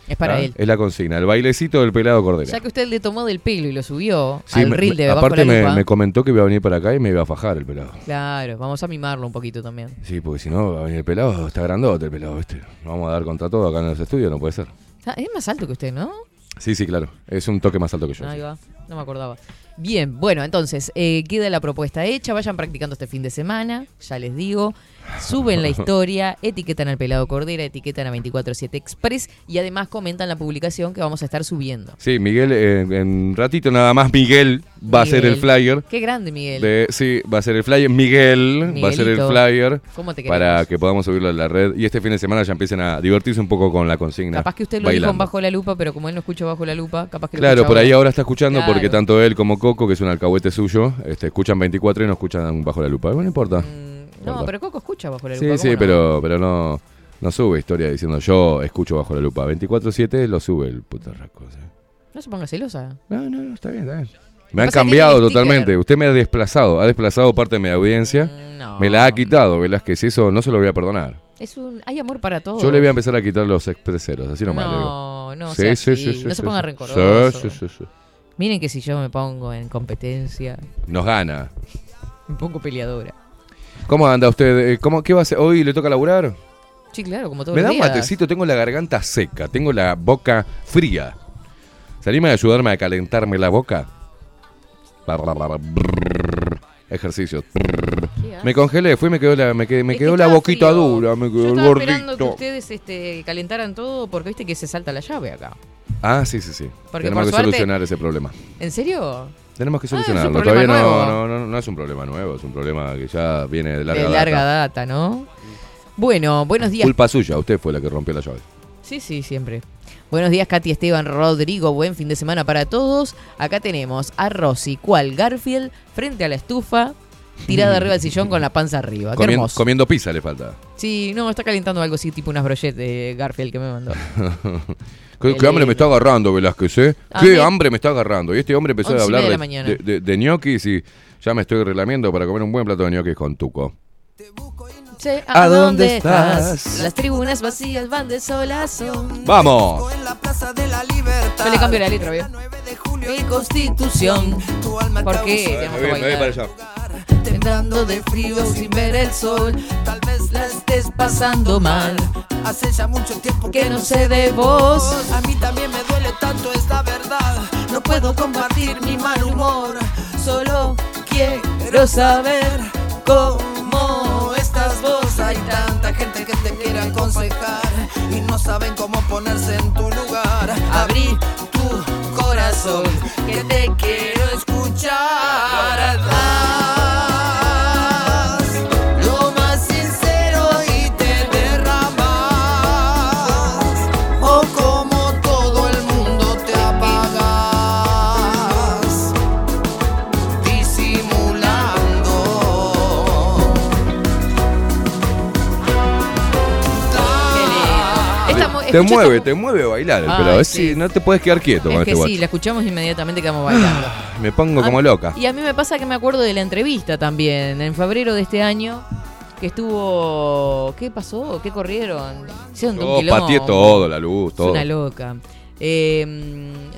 Es para ¿Ah? él. Es la consigna, el bailecito del pelado Cordera. Ya que usted le tomó del pelo y lo subió Sí, al me- reel me- de Bajo aparte me, me comentó que iba a venir para acá y me iba a fajar el pelado. Claro, vamos a mimarlo un poquito también. Sí, porque si no va a venir el pelado, está grandote el pelado. Nos vamos a dar contra todo acá en los estudios, no puede ser. Ah, es más alto que usted, ¿no? Sí, sí, claro. Es un toque más alto que yo. Ahí va, no me acordaba. Bien, bueno, entonces, eh, queda la propuesta hecha, vayan practicando este fin de semana, ya les digo. Suben la (laughs) historia, etiquetan al pelado Cordera, etiquetan a 247 Express y además comentan la publicación que vamos a estar subiendo. Sí, Miguel, eh, en ratito nada más, Miguel va a ser el flyer. Qué grande, Miguel. de- sí, va a ser el flyer. Miguel va a ser el flyer ¿Cómo te para que podamos subirlo a la red. Y este fin de semana ya empiecen a divertirse un poco con la consigna. Capaz que usted lo dijo en bailando. bajo la lupa, pero como él no escucha bajo la lupa, capaz que lo Claro, por ahí ahora está escuchando Claro. Porque tanto él como Coco, que es un alcahuete suyo, este, escuchan 24 y no escuchan bajo la lupa. Bueno, no importa. No, Importa. pero Coco escucha bajo la lupa. Sí, ¿cómo sí, no? pero, pero no, no sube historia diciendo yo escucho bajo la lupa. 24-7 lo sube el putarraco. ¿sí? No se ponga celosa. No, no, no, está bien, está bien. Me han cambiado totalmente. Usted me ha desplazado, ha desplazado parte de mi audiencia. no. Me la ha quitado, Velázquez. Eso no se lo voy a perdonar. Es un, hay amor para todos. Yo le voy a empezar a quitar los expreseros, así nomás. le digo. No, no Sí, sí, sí, sí, no se ponga rencoroso. Sí, sí, sí. Miren que si yo me pongo en competencia, Nos gana. me pongo peleadora. ¿Cómo anda usted? Eh, ¿Cómo, ¿Qué va a hacer? ¿Hoy le toca laburar? Sí, claro, como todos Me da un matecito, tengo la garganta seca, tengo la boca fría. ¿Se anima a ayudarme a calentarme la boca? Brrr, Ejercicio. Brrr. Me congelé, fui me quedó la, me quedé- me quedó la boquita frío. dura, me Yo quedó el estaba esperando que gordito. ustedes este, calentaran todo porque viste que se salta la llave acá. Ah, sí, sí, sí. Porque Tenemos por que suerte- solucionar ese problema. ¿En serio? Tenemos que Ah, solucionarlo. problema Todavía no, no, no, no es un problema nuevo, es un problema que ya viene de larga, de data. larga data, ¿no? Bueno, buenos días. Culpa suya, usted fue la que rompió la llave. Sí, sí, siempre. Buenos días, Katy Esteban Rodrigo. Buen fin de semana para todos. Acá tenemos a Rosy, cual Garfield, frente a la estufa, tirada (laughs) arriba del sillón con la panza arriba. Qué Comien- hermoso. comiendo pizza le falta. Sí, no, está calentando algo así, tipo unas brochettes de Garfield que me mandó. (laughs) ¿Qué, Qué qué hambre me está agarrando, Velázquez, eh? A ¿Qué mí- hambre me está agarrando? Y este hombre empezó a hablar de de, de, de- de ñoquis y ya me estoy relamiendo para comer un buen plato de ñoquis con tuco. Che, ¿A dónde estás? Las tribunas vacías van de sol a sol. ¡Vamos! Yo le cambio la letra, ¿vio? Mi constitución. ¿Por qué? Tenemos que bailar. Temblando de frío sin ver el sol. Tal vez la estés pasando mal. Hace ya mucho tiempo Que no sé de vos. A mí también me duele tanto esta verdad. No puedo compartir mi mal humor. Solo quiero saber cómo estás vos. Hay tanta gente que te quiere aconsejar y no saben cómo ponerse en tu lugar. Abrí tu corazón que te quiero escuchar. Te mueve, te mueve bailar el pelado. Es sí. no te puedes quedar quieto Es con que este sí, la escuchamos inmediatamente quedamos bailando. Me pongo como A- loca. Y a mí me pasa que me acuerdo de la entrevista también, en febrero de este año, que estuvo... ¿Qué pasó? ¿Qué corrieron? Hicieron Oh, pateé todo, la luz, Es todo. una loca. Eh,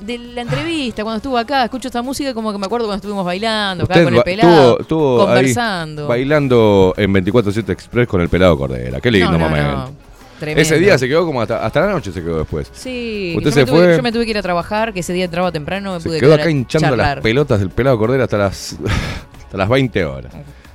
de la entrevista, cuando estuvo acá, escucho esta música como que me acuerdo cuando estuvimos bailando, acá Usted con el pelado, estuvo- estuvo ahí conversando. bailando en 24-7 Express con el pelado Cordera. Qué lindo No, no, momento. no. Tremendo. Ese día se quedó como hasta, hasta la noche se quedó después. Sí, Usted yo, se me tuve, fue. yo me tuve que ir a trabajar, que ese día entraba temprano, me Se pude quedó acá hinchando charlar. las pelotas del pelado Cordera hasta las (laughs) hasta las 20 horas.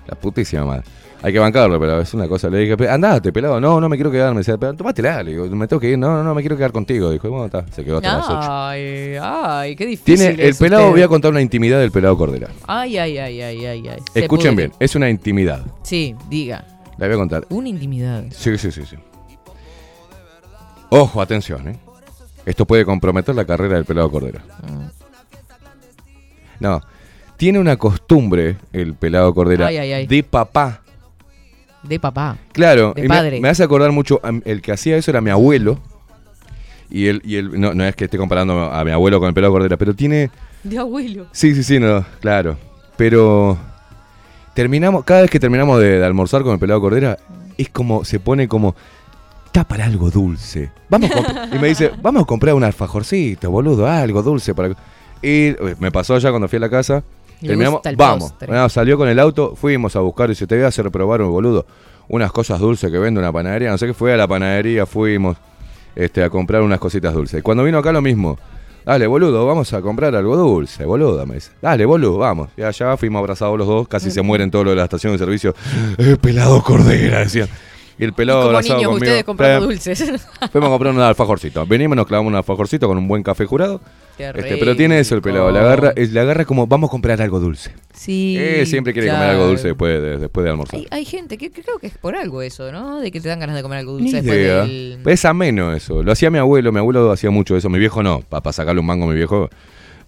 La putísima madre. Hay que bancarlo, pero es una cosa. Le dije, "Pe- andate, pelado. No, no me quiero quedar. Me decía, "Pero tomátela. Le digo, me tengo que ir. No, no, no me quiero quedar contigo. Dijo, bueno, está. Se quedó hasta las 8. Ay, ay, qué difícil. Tiene el es pelado, usted. voy a contar una intimidad del pelado Cordera. Ay, ay, ay, ay, ay, ay. Escuchen bien, es una intimidad. Sí, diga. La voy a contar. Una intimidad. Sí, sí, sí, sí. Ojo, atención, ¿eh? Esto puede comprometer la carrera del pelado Cordera. Mm. No. Tiene una costumbre el pelado Cordera Ay, ay, ay. de papá. De papá. Claro, De me- padre. Me, hace acordar mucho, el que hacía eso era mi abuelo. Y él, y él no, no es que esté comparando a mi abuelo con el pelado Cordera, pero tiene De abuelo. Sí, sí, sí, no, claro. Pero terminamos, cada vez que terminamos de, de almorzar con el pelado Cordera, es como, se pone como, está para algo dulce. Vamos a y me dice, vamos a comprar un alfajorcito, boludo, algo dulce para. Y uy, me pasó ya cuando fui a la casa. Le Terminamos, vamos. Bueno, salió con el auto, fuimos a buscar y se te voy a hacer probar un boludo. Unas cosas dulces que vende una panadería. No sé qué fue a la panadería, fuimos este, a comprar unas cositas dulces. Y cuando vino acá lo mismo. Dale, boludo, vamos a comprar algo dulce, boludo, me dice. Dale, boludo, vamos. Y allá fuimos abrazados los dos, casi se mueren todos los de la estación de servicio. Eh, pelado cordera, decían. Y el pelado Como niños, conmigo. ustedes comprando dulces. (laughs) Fuimos a comprar un alfajorcito. Venimos, nos clavamos un alfajorcito con un buen café jurado. Qué Este, pero tiene eso el pelado, le agarra, le agarra como vamos a comprar algo dulce. Sí. Eh, siempre quiere comer algo dulce después de, después de almorzar. Hay, hay gente que, creo que es por algo eso, ¿no? De que te dan ganas de comer algo Ni dulce después idea. del... Es ameno eso. Lo hacía mi abuelo. Mi abuelo hacía mucho eso. Mi viejo no. Para sacarle un mango a mi viejo.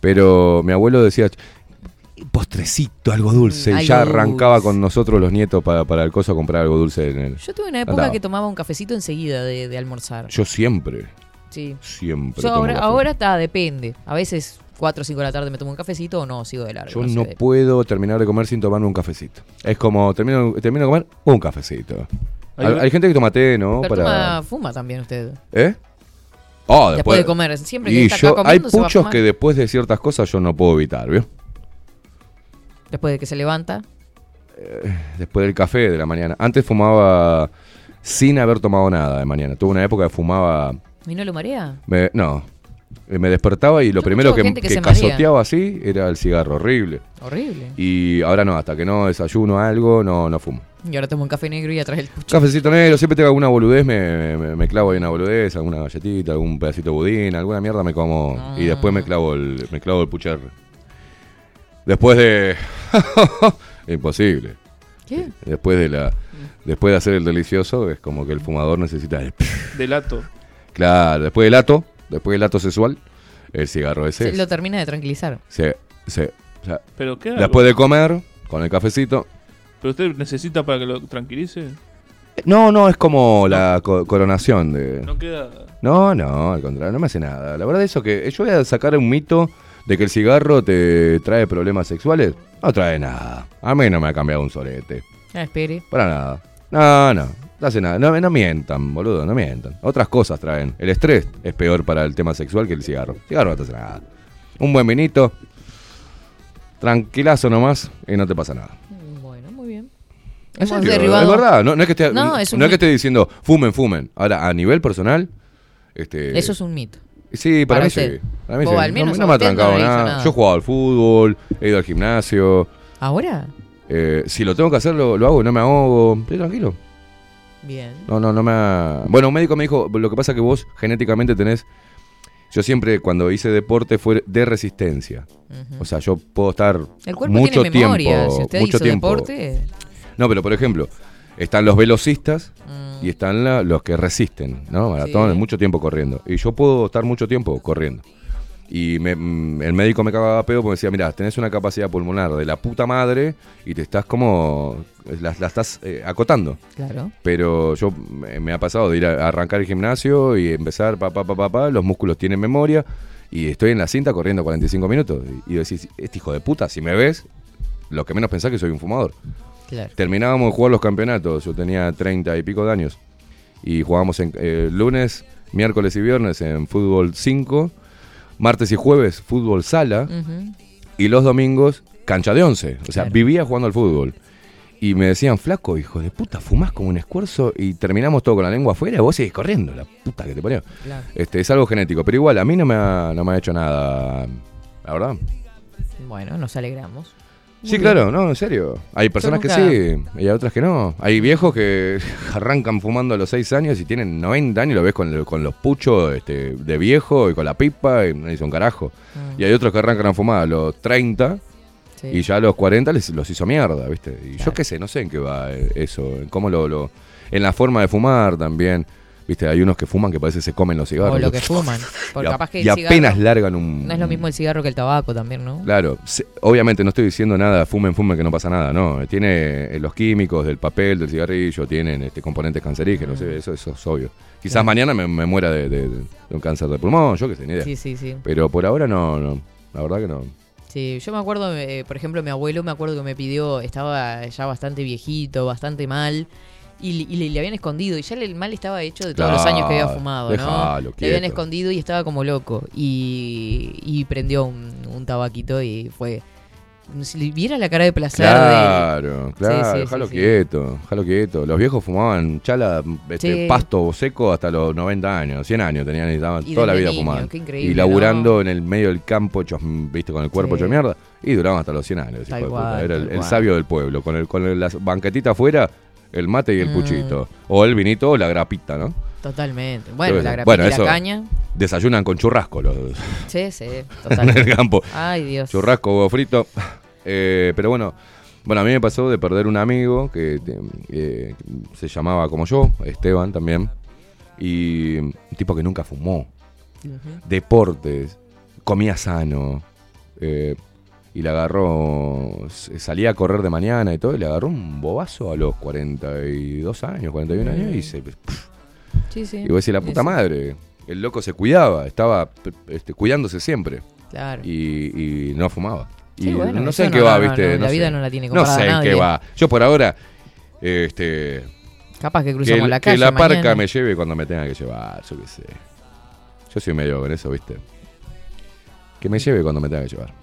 Pero mi abuelo decía, postrecito, algo dulce. Mm, y ya algo arrancaba dulce. con nosotros los nietos para, para el coso a comprar algo dulce. En el... Yo tuve una época Andaba. que tomaba un cafecito enseguida de, de almorzar. Yo siempre, Sí. siempre. Yo tomo ahora, café. ahora está, depende. A veces 4 o 5 de la tarde me tomo un cafecito o no, sigo de largo. Yo no sé, no de- puedo terminar de comer sin tomarme un cafecito. Es como, termino, termino de comer un cafecito. Hay, hay gente que toma té, ¿no? Pero Para... toma- fuma también usted. ¿Eh? Oh, Después de comer, siempre que y está acá yo, hay comiendo, se va a muchos fumar. que después de ciertas cosas yo no puedo evitar, ¿vio? Después de que se levanta. Después del café de la mañana. Antes fumaba sin haber tomado nada de mañana. Tuve una época que fumaba. ¿Y no lo marea? me- no. Eh, Me despertaba y lo Yo primero que, que cazoteaba así era el cigarro, horrible. Horrible. Y ahora no, hasta que no desayuno algo, no, no fumo. Y ahora tomo un café negro y atrás el pucho. Cafecito negro, siempre tengo alguna boludez, me, me- me clavo ahí una boludez, alguna galletita, algún pedacito de budín, alguna mierda me como. Y después me clavo el, me clavo el pucher. Después de. (laughs) Imposible. ¿Qué? Después de la. Después de hacer el delicioso, es como que el fumador necesita el. Delato. Claro, después del ato, después del ato sexual, el cigarro ese. Se es. lo termina de tranquilizar. Se- se- o sea, Pero qué después de comer, con el cafecito. ¿Pero usted necesita para que lo tranquilice? No, no, es como la co- coronación de. No queda. No, no, al contrario, no me hace nada. La verdad eso que yo voy a sacar un mito de que el cigarro te trae problemas sexuales. No trae nada. A mí no me ha cambiado un sorete. Ah, espere. Para nada. No, no, no hace nada. No, no mientan, boludo, no mientan. Otras cosas traen. El estrés es peor para el tema sexual que el cigarro. El cigarro no te hace nada. Un buen vinito, tranquilazo nomás y no te pasa nada. Bueno, muy bien. Es Hemos derribado. Es verdad, no, no es que esté, No, no, es un es que esté diciendo fumen, fumen. Ahora, a nivel personal, este, Eso es un mito. Sí, para, para mí usted. sí. Para mí sí. al menos no, me ha no trancado nada. nada. Yo he jugado al fútbol, he ido al gimnasio. ¿Ahora? eh, si lo tengo que hacer, lo, lo hago, no me ahogo. Estoy tranquilo. Bien. No, no, no me ha... Bueno, un médico me dijo, lo que pasa es que vos genéticamente tenés... Yo siempre cuando hice deporte fue de resistencia. O sea, yo puedo estar El cuerpo mucho tiene memoria. tiempo, si usted mucho hizo tiempo. deporte, No, pero por ejemplo, están los velocistas y están la- los que resisten, ¿no? Maratón, Mm. Sí. mucho tiempo corriendo. Y yo puedo estar mucho tiempo corriendo. Y me- mm, el médico me cagaba a pedo porque me decía, mira, tenés una capacidad pulmonar de la puta madre y te estás como... La, la estás eh, acotando. Claro. Pero yo me, ha pasado de ir a, a arrancar el gimnasio y empezar, pa, pa, pa, pa, pa, los músculos tienen memoria y estoy en la cinta corriendo 45 minutos. Y, y decís, este hijo de puta, si me ves, lo que menos pensás que soy un fumador. Claro. Terminábamos de jugar los campeonatos, yo tenía 30 y pico de años. Y jugábamos en, eh, lunes, miércoles y viernes en fútbol 5, martes y jueves fútbol sala y los domingos cancha de 11. O sea, Claro. vivía jugando al fútbol. Y me decían, flaco, hijo de puta, fumás como un esfuerzo y terminamos todo con la lengua afuera y vos seguís corriendo, la puta que te ponía. Claro. Este, es algo genético, pero igual, a mí no me ha, no me ha hecho nada, la verdad. Bueno, nos alegramos. Sí, claro, no, en serio. Hay personas que sí y hay otras que no. Hay viejos que (laughs) arrancan fumando a los 6 años y tienen 90 años y lo ves con, con los puchos este, de viejo y con la pipa y no hizo un carajo. Mm. Y hay otros que arrancan a fumar a los 30 Sí. y ya a los 40 les, los hizo mierda, ¿viste? Y yo qué sé, no sé en qué va eh, eso, en cómo lo, lo... En la forma de fumar también. ¿Viste? Hay unos que fuman que parece que se comen los cigarros. O lo que (laughs) fuman. Porque y a- capaz que y el cigarro- apenas largan un... No es lo mismo el cigarro que el tabaco también, ¿no? Claro, se- obviamente no estoy diciendo nada, fumen, fumen, que no pasa nada, no. Tiene eh, los químicos del papel, del cigarrillo, tienen este componentes cancerígenos, eh, eso, eso es obvio. Quizás Claro. mañana me, me muera de, de- de un cáncer de pulmón, yo qué sé, ni idea. Sí, sí, sí. Pero por ahora no, no, la verdad que no. Sí, yo me acuerdo, eh, por ejemplo, mi abuelo me acuerdo que me pidió, estaba ya bastante viejito, bastante mal, y, le- y le, le habían escondido, y ya el mal estaba hecho de todos los años que había Claro, fumado, ¿no? dejalo, le habían quieto. escondido y estaba como loco, y, y prendió un, un tabaquito y fue... Si le viera la cara de placer Claro, de... claro, Sí, sí, déjalo sí, quieto, déjalo quieto. Los viejos fumaban chala, este, pasto seco hasta los 90 años, 100 años tenían y estaban Y toda la vida niño, fumando. y laburando ¿no? en el medio del campo, hechos, mm, viste, con el cuerpo hecho mierda, y duraban hasta los 100 años. Tal de puta. cual, Era el, el cual. sabio del pueblo, con el con el- la banquetita afuera, el mate y el Mm. puchito. O el vinito o la grapita, ¿no? Totalmente. Bueno, la grapita Bueno, y la caña. Desayunan con churrasco los Sí, sí, (laughs) en totalmente. el campo. Ay, Dios. Churrasco, huevo frito. Eh, pero bueno, bueno, a mí me pasó de perder un amigo que eh, se llamaba como yo, Esteban también. Y un tipo que nunca fumó. Deportes, comía sano. eh, y le agarró, salía a correr de mañana y todo, y le agarró un bobazo a los 42 años, 41 años, y se... Sí, sí. Y vos decís, la puta madre, el loco se cuidaba, estaba este, cuidándose siempre. Claro. Y, y no fumaba. Sí, y bueno, no sé en no, qué va, no, ¿viste? no, la sé. vida no la tiene No sé en qué va. Yo por ahora, este. Capaz que Que, cruzamos la que calle la parca me lleve cuando me tenga que llevar, yo qué sé. Yo soy medio con eso, ¿viste? Que me lleve cuando me tenga que llevar.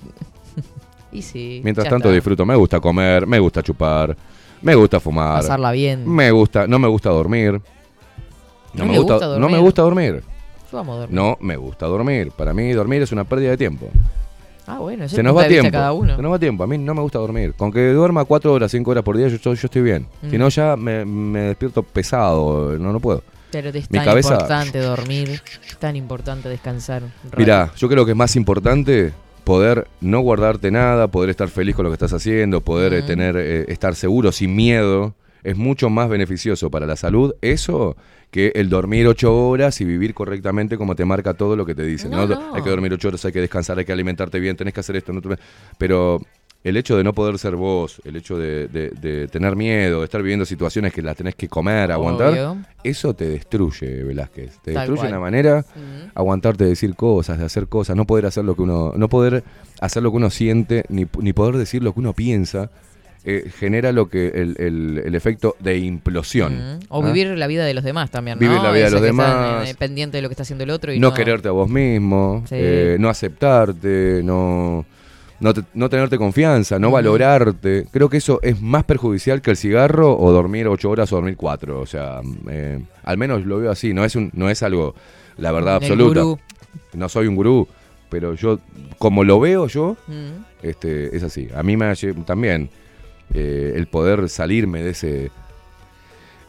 Y sí. Mientras tanto está. disfruto, me gusta comer, me gusta chupar, me gusta fumar. Pasarla bien. Me gusta, no me gusta dormir. ¿No me gusta, gusta no me dormir? gusta dormir. Yo vamos a dormir. No me gusta dormir. Para mí dormir es una pérdida de tiempo. Ah, bueno, ese Se es nos va tiempo. cada uno. Se nos va tiempo. A mí no me gusta dormir. Con que duerma 4 horas, 5 horas por día, yo, yo, yo estoy bien. Si Mm. no, ya me, me despierto pesado. No, no puedo. Pero es Mi tan cabeza- importante dormir, tan importante descansar. Mira, yo creo que es más importante poder no guardarte nada, poder estar feliz con lo que estás haciendo, poder eh, tener eh, estar seguro sin miedo. Es mucho más beneficioso para la salud eso que el dormir ocho horas y vivir correctamente como te marca todo lo que te dicen. No, ¿no? no. Hay que dormir ocho horas, hay que descansar, hay que alimentarte bien, tenés que hacer esto. No te- Pero el hecho de no poder ser vos, el hecho de, de- de tener miedo, de estar viviendo situaciones que las tenés que comer, aguantar, Obvio. eso te destruye, Velázquez. Te Tal destruye cual. una manera Ujú. aguantarte de decir cosas, de hacer cosas, no poder hacer lo que uno, no poder hacer lo que uno siente, ni, ni poder decir lo que uno piensa. eh, genera lo que el, el- el efecto de implosión. Mm. O ¿ah? vivir la vida de los demás también, ¿no? Vivir la vida de los están, demás. eh, pendiente de lo que está haciendo el otro y no, no, quererte a vos mismo, Sí. eh, no aceptarte, no, no, te- no tenerte confianza, no valorarte. Creo que eso es más perjudicial que el cigarro o dormir ocho horas o dormir cuatro. O sea, eh, al menos lo veo así. No es, un, no es algo, la verdad absoluta. gurú. No soy un gurú, pero yo, como lo veo yo, Mm. este, es así. A mí me también eh, el poder salirme de ese.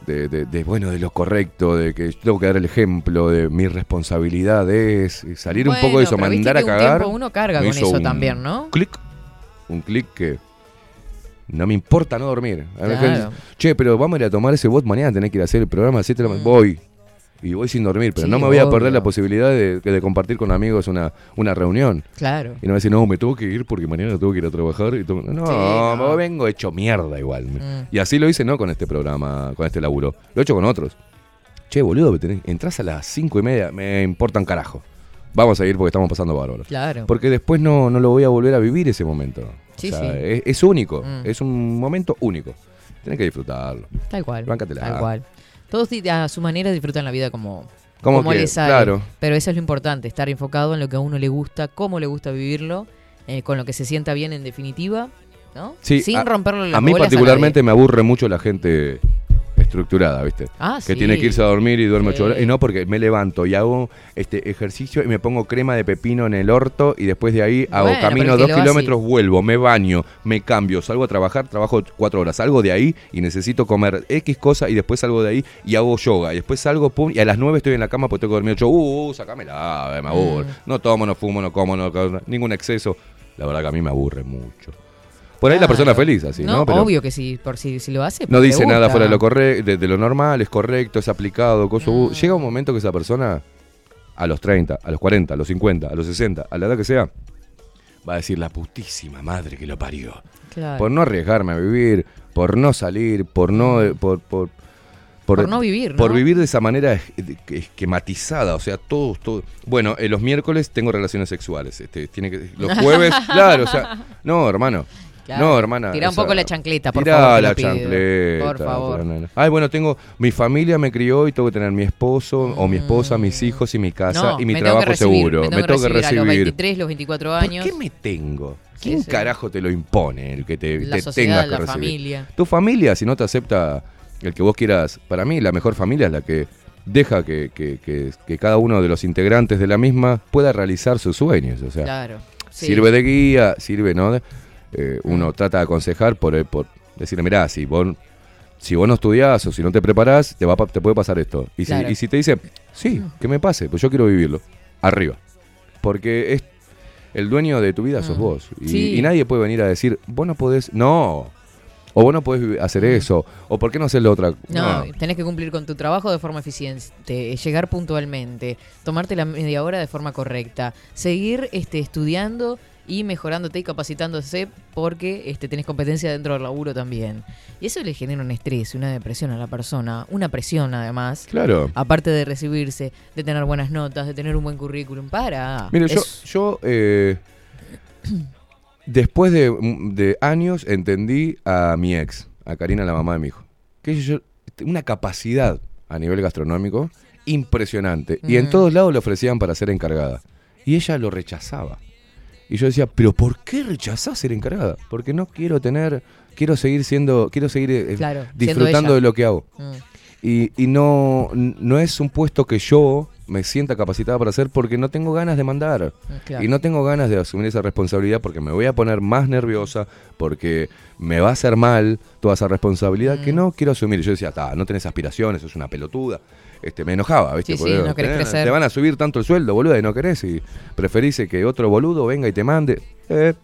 De, de- de, bueno, de lo correcto, de que tengo que dar el ejemplo, de mi responsabilidad es salir un poco de eso, mandar a que un cagar. tiempo uno carga con eso un también, ¿no? Clic, un clic que no me importa no dormir. A. Che, pero vamos a ir a tomar ese bot mañana, tenés que ir a hacer el programa a las 7 de la mañana. Voy. Y voy sin dormir, pero. Sí, no me voy a perder la posibilidad de, de compartir con amigos una, una reunión. Claro. Y no me decir, no, me tengo que ir porque mañana tengo que ir a trabajar. Y tengo- No, Sí, no. me vengo hecho mierda igual. Mm. Y así lo hice, no con este programa, con este laburo. Lo he hecho con otros. Che, boludo, entras a las cinco y media, me importa un carajo. Vamos a ir porque estamos pasando bárbaros. Claro. Porque después no, no lo voy a volver a vivir ese momento. Sí, o sea, sí. Es, es único, Mm. es un momento único. Tenés que disfrutarlo. Tal cual. Báncatela. Tal cual. Todos a su manera disfrutan la vida como, Como como que- les sale. claro. Pero eso es lo importante, estar enfocado en lo que a uno le gusta, cómo le gusta vivirlo, eh, con lo que se sienta bien en definitiva, ¿no? Sí, Sin a, romperle las a mí particularmente me aburre mucho la gente estructurada, ¿viste? Ah, que sí. tiene que irse a dormir y duerme Sí. ocho horas. Y no porque me levanto y hago este ejercicio y me pongo crema de pepino en el orto y después de ahí hago Bueno, camino dos kilómetros, vuelvo, me baño, me cambio, salgo a trabajar, trabajo cuatro horas, salgo de ahí y necesito comer X cosa y después salgo de ahí y hago yoga y después salgo pum y a las nueve estoy en la cama porque tengo que dormir ocho. Uh, sacámela, me aburre. Mm. No tomo, no fumo, no como, no ningún exceso. La verdad que a mí me aburre mucho. Por ahí la persona feliz, así, ¿no? No, Pero- obvio que sí, por si, si lo hace. no dice nada fuera de lo, corre de, de lo normal, es correcto, es aplicado. Mm. Llega un momento que esa persona, a los 30, a los 40, a los 50, a los 60, a la edad que sea, va a decir la putísima madre que lo parió. Claro. Por no arriesgarme a vivir, por no salir, por no... eh, Por, por, Por no vivir, ¿no? Por vivir de esa manera es- es- esquematizada, o sea, todos, todo. Bueno, eh, los miércoles tengo relaciones sexuales. Este, tiene que, los jueves, (laughs) claro, o sea, no, hermano. Claro. No, hermana. Tirá o un poco la chancleta, por tirá favor, te lo la pido. chancleta. Por favor. Ay, bueno, tengo. Mi familia me crió y tengo que tener mi esposo o mi esposa, mis hijos y mi casa Mm. No, y mi me tengo que trabajo recibir, seguro. Me tengo, que recibir, a los recibir. 23, los 24 años. ¿Por qué me tengo? Sí, ¿Quién sí. carajo te lo impone el que te, La te sociedad, tengas que la recibir? familia. Tu familia, si no te acepta el que vos quieras, para mí la mejor familia es la que deja que, que- que- que cada uno de los integrantes de la misma pueda realizar sus sueños. O sea, Claro. sí. sirve de guía, sirve, ¿no? De- eh, uno trata de aconsejar por, por decirle, mirá, si vos, si vos no estudiás o si no te preparás, te, va, te puede pasar esto. Y, Claro. si, y si te dice, sí, que me pase, pues yo quiero vivirlo, arriba. Porque es el dueño de tu vida sos Mm. vos. Y, Sí. y nadie puede venir a decir, vos no podés, no. O vos no podés hacer eso. O por qué no hacerlo otra. Mm. No, tenés que cumplir con tu trabajo de forma eficiente, llegar puntualmente, tomarte la media hora de forma correcta, seguir este, estudiando y mejorándote y capacitándose porque este, tenés competencia dentro del laburo también. Y eso le genera un estrés, una depresión a la persona, una presión además. Claro. Aparte de recibirse, de tener buenas notas, de tener un buen currículum. Para. Mire, yo, Es- yo eh, después de, de años entendí a mi ex, a Karina, la mamá de mi hijo. Que ella- una capacidad a nivel gastronómico impresionante. Y en Mm. todos lados le ofrecían para ser encargada. Y ella lo rechazaba. Y yo decía, pero ¿por qué rechazás ser encargada? Porque no quiero tener, quiero seguir siendo, quiero seguir eh, Claro, siendo disfrutando de lo que hago. Mm. Y, y no, no es un puesto que yo me sienta capacitada para hacer porque no tengo ganas de mandar. Claro. Y no tengo ganas de asumir esa responsabilidad porque me voy a poner más nerviosa, porque me va a hacer mal toda esa responsabilidad que Mm. no quiero asumir. Yo decía, "Ta, no tenés aspiraciones, sos una pelotuda. Este, me enojaba, ¿viste? Sí, sí, no querés "Eh, crecer". Te van a subir tanto el sueldo, boludo, y no querés. Y preferís que otro boludo venga y te mande. Eh.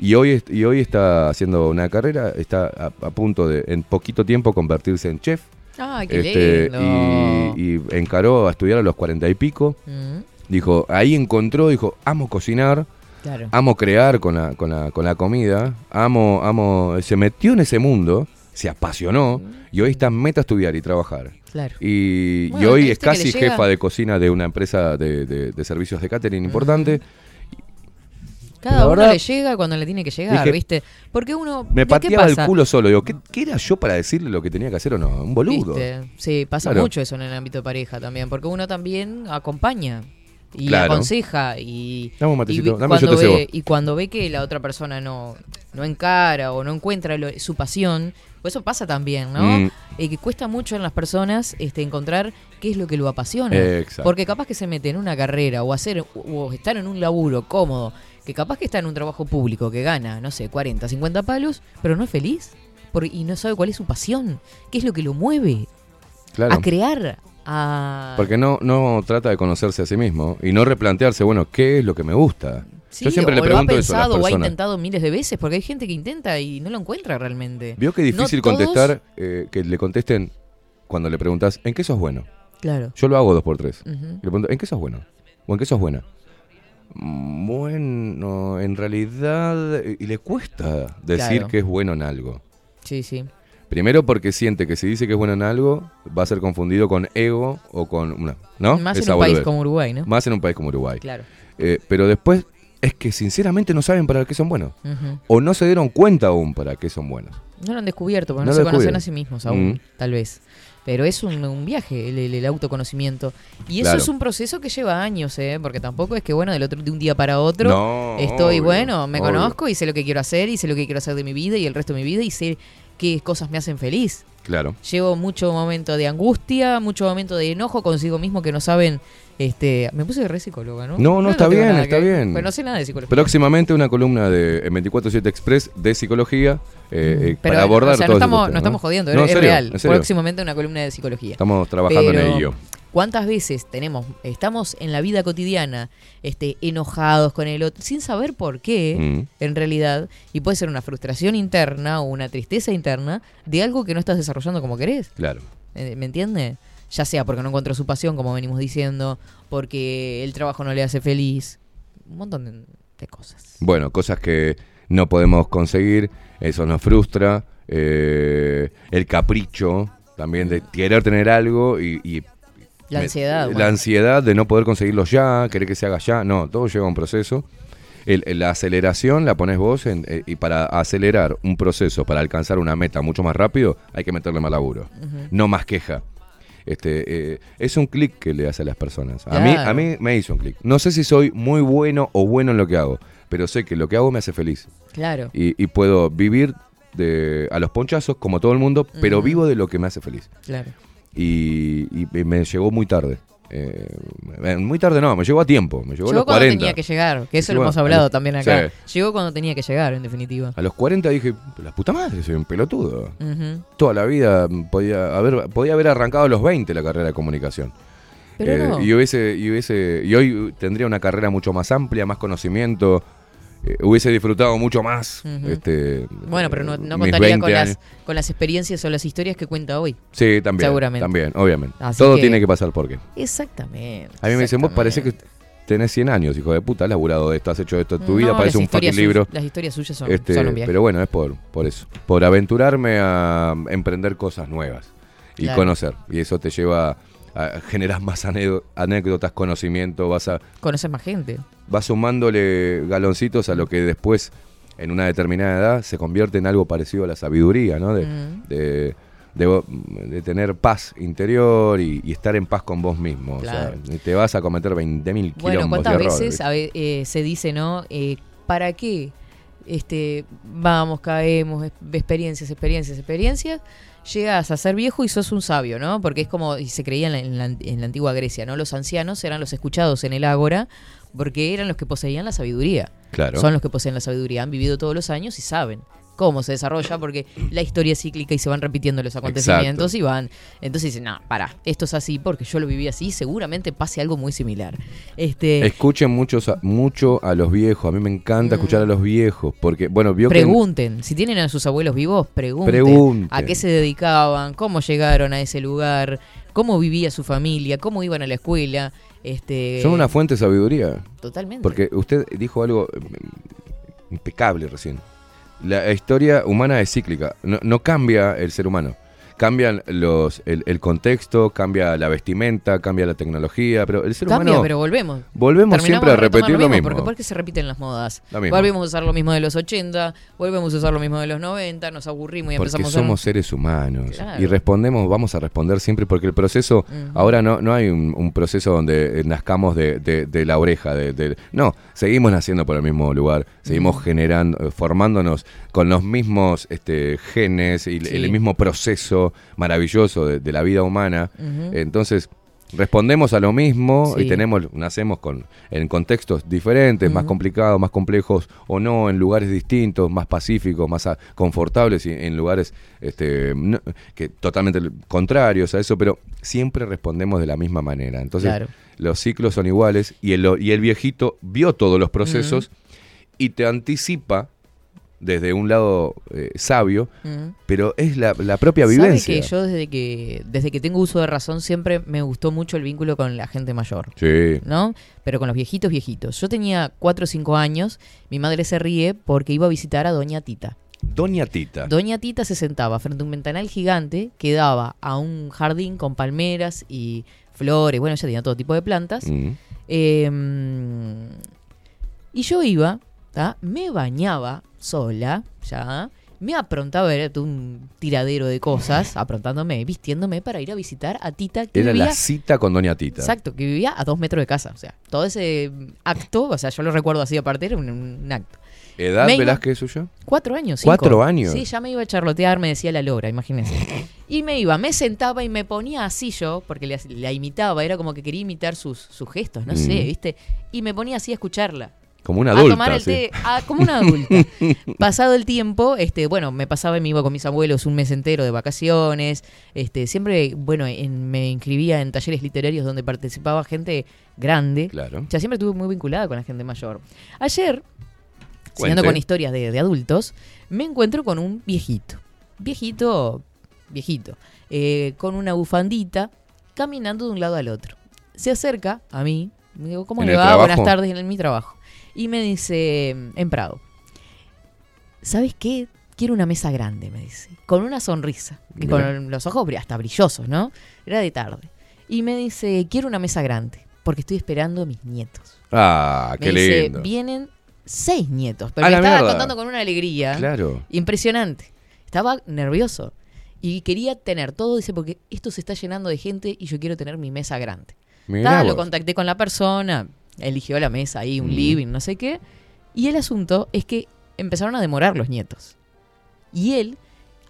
Y hoy, y hoy está haciendo una carrera, está a, a punto de, en poquito tiempo, convertirse en chef. Ay, qué Este, lindo. y, y encaró a estudiar a los cuarenta y pico. Mm, Dijo, ahí encontró, dijo, amo cocinar, claro. amo crear con la, con la, con la comida, amo, amo, se metió en ese mundo, se apasionó y hoy está meta a estudiar y trabajar. Claro. Y, y hoy es casi llega- jefa de cocina de una empresa de, de- de servicios de catering importante. Cada uno verdad, le llega cuando le tiene que llegar, dije, ¿viste? Porque uno. Me ¿qué- qué pateaba el culo solo. Digo, ¿qué, qué era yo para decirle lo que tenía que hacer o no? Un boludo. ¿Viste? Sí, pasa Claro. mucho eso en el ámbito de pareja también, porque uno también acompaña y Claro. aconseja y, Dame un y, matecito, vi- dame, cuando yo te cebo. ve, y cuando ve que la otra persona no, no encara o no encuentra lo- su pasión, pues eso pasa también, ¿no? Mm. Eh, que cuesta mucho en las personas este, encontrar qué es lo que lo apasiona. Exacto. Porque capaz que se mete en una carrera o hacer o estar en un laburo cómodo, que capaz que está en un trabajo público que gana, no sé, 40, 50 palos, pero no es feliz por- y no sabe cuál es su pasión, qué es lo que lo mueve Claro. a crear, a... Porque no, no trata de conocerse a sí mismo y no replantearse, bueno, ¿qué es lo que me gusta? Sí, Yo siempre o le pregunto lo ha eso a las pensado o ha intentado miles de veces, porque hay gente que intenta y no lo encuentra realmente. Vio que No difícil todos- contestar, eh, que le contesten cuando le preguntas, ¿en qué sos bueno? Claro. Yo lo hago dos por tres. Ujú. Y le pregunto, ¿en qué sos bueno? ¿O en qué sos buena? "Mm, Bueno, en realidad, y le cuesta decir Claro. que es bueno en algo. Sí, sí. Primero porque siente que si dice que es bueno en algo, va a ser confundido con ego o con... una- ¿No? Más en un país como Uruguay, ¿no? Más en un país como Uruguay. Claro. Eh, pero después es que sinceramente no saben para qué son buenos. O no se dieron cuenta aún para qué son buenos. No lo han descubierto, porque No no, se conocen a sí mismos aún, Mm. tal vez. Pero es un, un viaje, el, el- el autoconocimiento. Y eso Claro. es un proceso que lleva años, ¿eh? Porque tampoco es que, bueno, del otro, de un día para otro No, estoy, obvio, bueno, me obvio. conozco y sé lo que quiero hacer y sé lo que quiero hacer de mi vida y el resto de mi vida y sé qué cosas me hacen feliz. Claro. Llevo mucho momento de angustia, mucho momento de enojo consigo mismo que no saben. Este, me puse re psicóloga, ¿no? No, no, está bien, está que- bien. Pues no sé nada de psicología. Próximamente una columna de en 24-7 Express de psicología eh, eh, Mm. Pero, para abordar o sea, no todos estos estamos, no estamos jodiendo, No, es serio, real. Próximamente una columna de psicología. Estamos trabajando en Pero, ello. ¿Cuántas veces tenemos, estamos en la vida cotidiana este, enojados con el otro, sin saber por qué, Mm. en realidad, y puede ser una frustración interna o una tristeza interna de algo que no estás desarrollando como querés? Claro. ¿Me entiende? Ya sea porque no encontró su pasión, como venimos diciendo, porque el trabajo no le hace feliz, un montón de, de cosas. Bueno, cosas que no podemos conseguir, eso nos frustra. eh, el capricho también de querer tener algo y, y La me- ansiedad. La ansiedad de no poder conseguirlo ya, querer que se haga ya. No, todo lleva un proceso. El- el- la aceleración la pones vos en- eh, y para acelerar un proceso, para alcanzar una meta mucho más rápido, hay que meterle más laburo. No más queja. Este, eh, es un clic que le hace a las personas. A, mí, a mí me hizo un clic. No sé si soy muy bueno o bueno en lo que hago, pero sé que lo que hago me hace feliz. Claro. Y, y puedo vivir de, a los ponchazos como todo el mundo, pero vivo de lo que me hace feliz. Claro. Y, y me llegó muy tarde. Eh, muy tarde no, me llegó a tiempo. Me llegó, a Llegó los cuando 40. tenía que llegar, que eso Llegó lo hemos a- a hablado los- también acá. Sí. Llegó cuando tenía que llegar, en definitiva. A los 40 dije, la puta madre, soy un pelotudo. Toda la vida podía haber, podía haber arrancado a los 20 la carrera de comunicación. Pero Eh, no. y, hubiese, y, hubiese, y hoy tendría una carrera mucho más amplia, más conocimiento. Eh, hubiese disfrutado mucho más. Este, Bueno, pero no, contaría 20 con las, con las experiencias o las historias que cuenta hoy. Sí, también. Seguramente. También, obviamente. Así Todo que- tiene que pasar por qué. Exactamente. A mí me dicen, vos parece que tenés 100 años, hijo de puta, has laburado de esto, has hecho esto en tu vida, parece un fucking libro. las historias suyas son- Este, son un viaje. Pero bueno, es por, por eso. Por aventurarme a emprender cosas nuevas y Claro. conocer. Y eso te lleva a generar más anécdo- anécdotas, conocimiento, vas a Conoces más gente. vas sumándole galoncitos a lo que después, en una determinada edad, se convierte en algo parecido a la sabiduría, ¿no? De, Mm. de, de- de tener paz interior y, y estar en paz con vos mismo. O sea, te vas a cometer 20.000 kilombos Bueno, de ¿cuántas errores, veces ¿viste? a eh, se dice, no? Eh, ¿Para qué? Este, vamos, caemos, experiencias, experiencias, experiencias. Llegas a ser viejo y sos un sabio, ¿no? Porque es como, y se creía en la, en la- en la antigua Grecia, ¿no? Los ancianos eran los escuchados en el ágora porque eran los que poseían la sabiduría. Claro. Son los que poseen la sabiduría, han vivido todos los años y saben cómo se desarrolla porque la historia es cíclica y se van repitiendo los acontecimientos y van. Entonces dicen, no, para, esto es así porque yo lo viví así, seguramente pase algo muy similar. Este, Escuchen muchos a- mucho a los viejos. A mí me encanta escuchar a los viejos. Porque, bueno, vio que. Mm. Pregunten, si tienen a sus abuelos vivos, pregunten, Pregunten. a qué se dedicaban, cómo llegaron a ese lugar, cómo vivía su familia, cómo iban a la escuela. Este, Son una fuente de sabiduría. Totalmente. Porque usted dijo algo eh, impecable recién. La historia humana es cíclica. No, no cambia el ser humano. Cambian los, el, el contexto, cambia la vestimenta, cambia la tecnología, pero el ser Cambia, humano... pero volvemos. Volvemos Terminamos siempre a de retomar repetir lo mismo. Porque, porque se repiten las modas. Lo mismo. Volvemos a usar lo mismo de los 80, volvemos a usar lo mismo de los 90, nos aburrimos y Porque empezamos a somos seres humanos Claro. y respondemos, vamos a responder siempre porque el proceso, ahora no, no hay un, un proceso donde eh, nazcamos de, de- de la oreja, de, de- no, seguimos naciendo por el mismo lugar, seguimos generando, eh, formándonos con los mismos este, genes y Sí. el mismo proceso maravilloso de, de la vida humana, entonces respondemos a lo mismo Sí. y tenemos, nacemos con, en contextos diferentes, más complicados, más complejos o no, en lugares distintos, más pacíficos, más confortables y en lugares este, no- que totalmente contrarios a eso, pero siempre respondemos de la misma manera. Entonces, Claro. los ciclos son iguales y el, y el viejito vio todos los procesos y te anticipa desde un lado eh, sabio, Ujú. pero es la, la propia ¿Sabe vivencia. que yo desde que desde que tengo uso de razón siempre me gustó mucho el vínculo con la gente mayor? Sí. ¿No? Pero con los viejitos viejitos. Yo tenía 4 o 5 años, mi madre se ríe porque iba a visitar a Doña Tita. Doña Tita. Doña Tita se sentaba frente a un ventanal gigante que daba a un jardín con palmeras y flores, bueno, ella tenía todo tipo de plantas. Mm. Eh, y yo iba, ¿tá? me bañaba sola, ya, me aprontaba, era un tiradero de cosas, (laughs) aprontándome, vistiéndome para ir a visitar a Tita que Era vivía, la cita con Doña Tita. exacto, que vivía a dos metros de casa. O sea, todo ese acto, o sea, yo lo recuerdo así aparte, era un, un acto. ¿Edad Me iba- suyo? Cuatro años, cinco. ¿Cuatro años? Sí, ya me iba a charlotear, me decía la logra, imagínense. (laughs) Y me iba, me sentaba y me ponía así yo, porque la imitaba, era como que quería imitar sus, sus gestos, no sé, Mm. ¿viste? Y me ponía así a escucharla. Como una a adulta. tomar el sí. té, a- como una adulta. (laughs) Pasado el tiempo, este, bueno, me pasaba y me iba con mis abuelos un mes entero de vacaciones. Este, siempre, bueno, en- me inscribía en talleres literarios donde participaba gente grande. Claro. O sea, siempre estuve muy vinculada con la gente mayor. Ayer, siguiendo con historias de, de adultos, me encuentro con un viejito. Viejito, viejito. eh, con una bufandita, caminando de un lado al otro. Se acerca a mí, me digo, ¿cómo ¿En le va? trabajo? Buenas tardes en mi trabajo. Y me dice, en Prado, ¿sabes qué? Quiero una mesa grande, me dice, con una sonrisa, y con los ojos hasta brillosos, ¿no? Era de tarde. Y me dice, quiero una mesa grande, porque estoy esperando a mis nietos. Ah, Me qué dice, lindo. vienen seis nietos, pero me estaba mierda. contando con una alegría Claro. impresionante. Estaba nervioso y quería tener todo, dice, porque esto se está llenando de gente y yo quiero tener mi mesa grande. Mirá lo contacté con la persona, eligió la mesa ahí, un Mm. living, no sé qué. Y el asunto es que empezaron a demorar los nietos. Y él,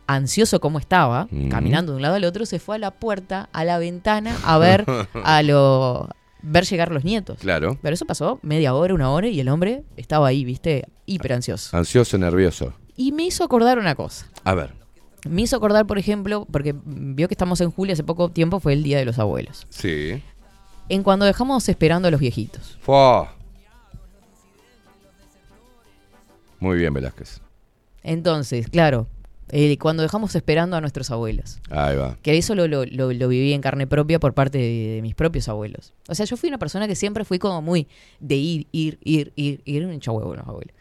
ansioso como estaba, Mm. caminando de un lado al otro, se fue a la puerta, a la ventana, a ver (laughs) a lo ver llegar los nietos. Claro. Pero eso pasó media hora, una hora, y el hombre estaba ahí, viste, hiper ansioso. Ansioso, nervioso. Y me hizo acordar una cosa. A ver. Me hizo acordar, por ejemplo, porque vio que estamos en julio, hace poco tiempo fue el Día de los Abuelos. Sí. En cuando dejamos esperando a los viejitos. Fua. Muy bien, Velázquez. Entonces, claro, eh, cuando dejamos esperando a nuestros abuelos. Ahí va. Que eso lo, lo, lo- lo viví en carne propia por parte de, de mis propios abuelos. O sea, yo fui una persona que siempre fui como muy de ir, ir, ir, ir, ir, un hincha huevo los abuelos.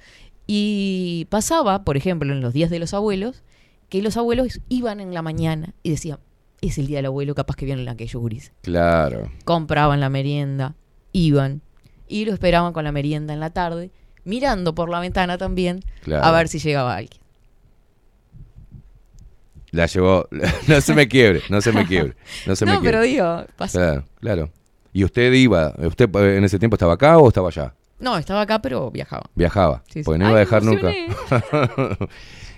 Y pasaba, por ejemplo, en los días de los abuelos, que los abuelos iban en la mañana y decían, es el día del abuelo, capaz que vienen aquellos gurises. Claro. Compraban la merienda, iban y lo esperaban con la merienda en la tarde, mirando por la ventana también Claro. a ver si llegaba alguien. La llevó. (laughs) no se me quiebre, no se me quiebre. No se (laughs) me No, pero quiebre. digo, pasa. Claro, claro. ¿Y usted iba? ¿Usted en ese tiempo estaba acá o estaba allá? No, estaba acá, pero viajaba. Viajaba. Sí, sí. Porque no Ay, iba a dejar nunca. (laughs)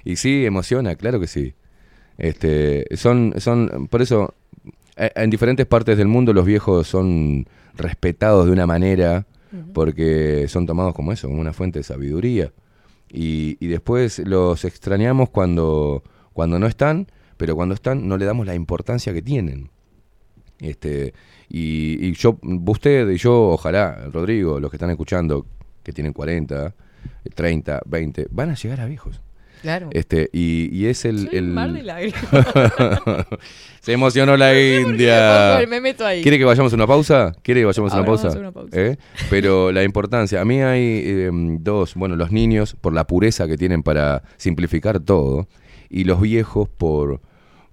y sí, emociona, claro que sí. Este, son, son, por eso, en diferentes partes del mundo los viejos son respetados de una manera, porque son tomados como eso, como una fuente de sabiduría. Y, y después los extrañamos cuando, cuando no están, pero cuando están no le damos la importancia que tienen. Este, y, y yo, usted y yo, ojalá, Rodrigo, los que están escuchando, que tienen 40, 30, 20, van a llegar a viejos. Claro. Este, y, y es el. Soy un el- mar de lágrimas. (laughs) Se emocionó la (laughs) India. me meto ahí. ¿Quiere que vayamos a una pausa? ¿Quiere que vayamos a una pausa? a hacer una pausa. ¿Eh? Pero la importancia. A mí hay eh, dos. Bueno, los niños, por la pureza que tienen para simplificar todo. Y los viejos, por,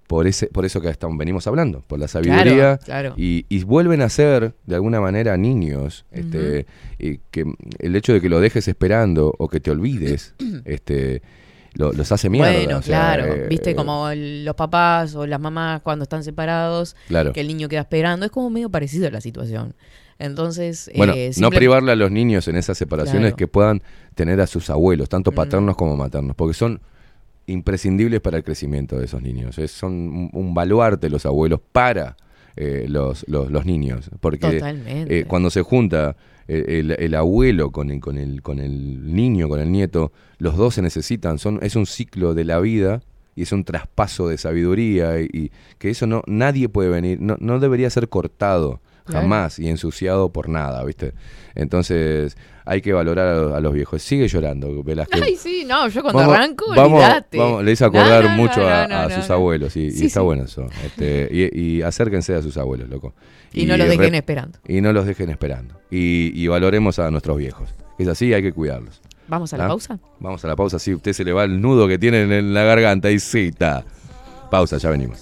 por ese, por eso que estamos, venimos hablando, por la sabiduría. claro. Y, y vuelven a ser, de alguna manera, niños. Este, y que el hecho de que lo dejes esperando o que te olvides, (clears throat) este, lo- los hace mierda. Bueno, o sea, claro, eh, viste eh, como los papás o las mamás cuando están separados, Claro. que el niño queda esperando, es como medio parecido a la situación. Entonces, Bueno, eh, no privarle a los niños en esas separaciones Claro. que puedan tener a sus abuelos, tanto Mm. paternos como maternos, porque son imprescindibles para el crecimiento de esos niños. Es- son un, un baluarte los abuelos para eh, los, los, los niños. Porque eh, cuando se junta eh, el, el abuelo con el, con, el, con el niño, con el nieto, los dos se necesitan. Son, es un ciclo de la vida y es un traspaso de sabiduría y, y que eso no nadie puede venir, no, no debería ser cortado. Jamás y ensuciado por nada, ¿viste? Entonces hay que valorar a, a los viejos. Sigue llorando, Velázquez. Ay, sí, no, yo cuando Vamos- arranco, vamos, vamos, le hice acordar no, no, mucho no, a, sus abuelos y, está sí. bueno eso. Este, y, y acérquense a sus abuelos, loco. Y no los dejen esperando. Y no los dejen esperando. Y, y valoremos a nuestros viejos. Es así, hay que cuidarlos. Vamos a la ¿Ah? pausa. Vamos a la pausa, sí, usted se le va el nudo que tiene en la garganta y cita. Pausa, ya venimos.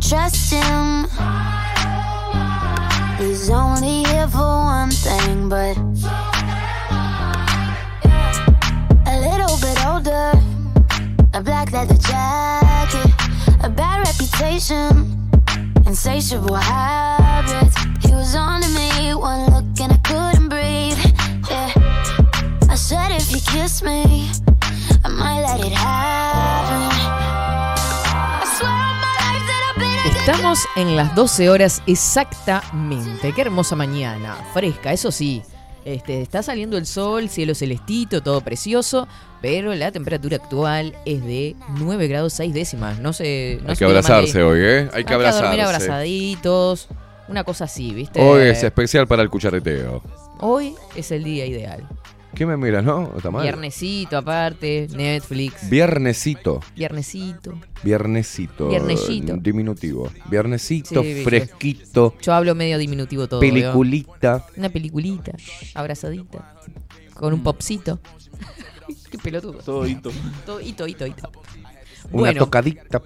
Trust him. He's only here for one thing, but a little bit older. A black leather jacket, a bad reputation, insatiable habits. He was on to me, one look and I couldn't breathe. Yeah, I said if you kiss me, I might let it happen. Estamos en las 12 horas exactamente. Qué hermosa mañana. Fresca, eso sí. Este, está saliendo el sol, cielo celestito, todo precioso, pero la temperatura actual es de 9 grados 6 décimas. No sé. No Hay que abrazarse hoy, ¿eh? Hay que dormir abrazarse. abrazaditos. Una cosa así, ¿viste? Hoy es especial para el cuchareteo. Hoy es el día ideal. ¿Qué me mira, no? ¿Está mal? Viernesito aparte, Netflix. Viernesito. Viernesito. Viernesito. Viernesito. Diminutivo. Viernesito, Sí, fresquito. Yo hablo medio diminutivo todo. ¿veo? Peliculita. Una peliculita, abrazadita, con un popcito. (laughs) Qué pelotudo. Todo hito. Todo hito, hito, hito. Una Bueno, tocadita.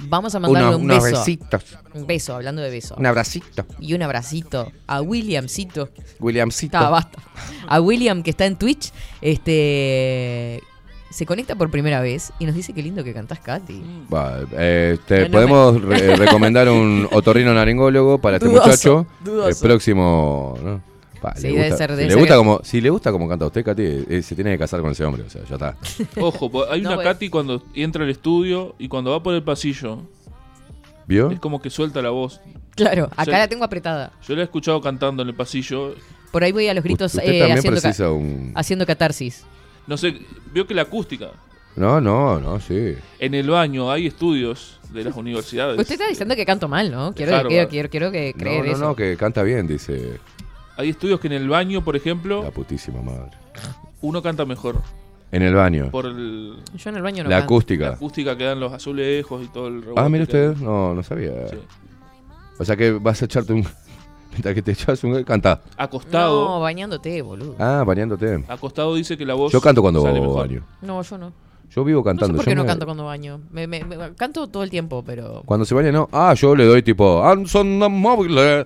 Vamos a mandarle un unos beso. besitos. Un beso, hablando de beso. Un abracito. Y un abracito a Williamcito. Williamcito. Ah, basta. A William que está en Twitch, este se conecta por primera vez y nos dice qué lindo que cantás, Katy. Va, eh, te No, no podemos re- (laughs) recomendar un otorrino naringólogo para este Dudoso, muchacho. dudoso. El próximo. ¿no? Pa, Sí, le debe ser- si, debe le gusta que- como, si le gusta como canta usted, Katy, eh, se tiene que casar con ese hombre. O sea, ya está. (laughs) Ojo, hay No, una. Katy cuando entra al estudio y cuando va por el pasillo, ¿Vio? es como que suelta la voz. Claro, acá la tengo apretada. Yo la he escuchado cantando en el pasillo. Por ahí voy a los gritos Usted eh, también haciendo, ca- un. haciendo catarsis. No sé, vio que la acústica. No, no, no, sí. En el baño hay estudios de las universidades. Usted está diciendo que canto mal, ¿no? Quiero, quiero, quiero, quiero que creer No, no, eso. no, que canta bien, dice Hay estudios que en el baño, por ejemplo, la putísima madre. uno canta mejor. En el baño. Por el- Yo en el baño no La canto. acústica. la acústica que dan los azulejos y todo el Ah, mire usted, no, no sabía. Sí. O sea que vas a echarte un. (laughs) Mientras que te echas un. Canta. Acostado, No, bañándote, boludo. Ah, bañándote. acostado dice que la voz Yo canto cuando sale mejor. baño. No, yo no. Yo vivo No sé cantando. por yo qué no me- canto cuando baño. Me, me- me- canto todo el tiempo, pero... Cuando se baña, no. Ah, yo le doy tipo. "Ah, son móviles.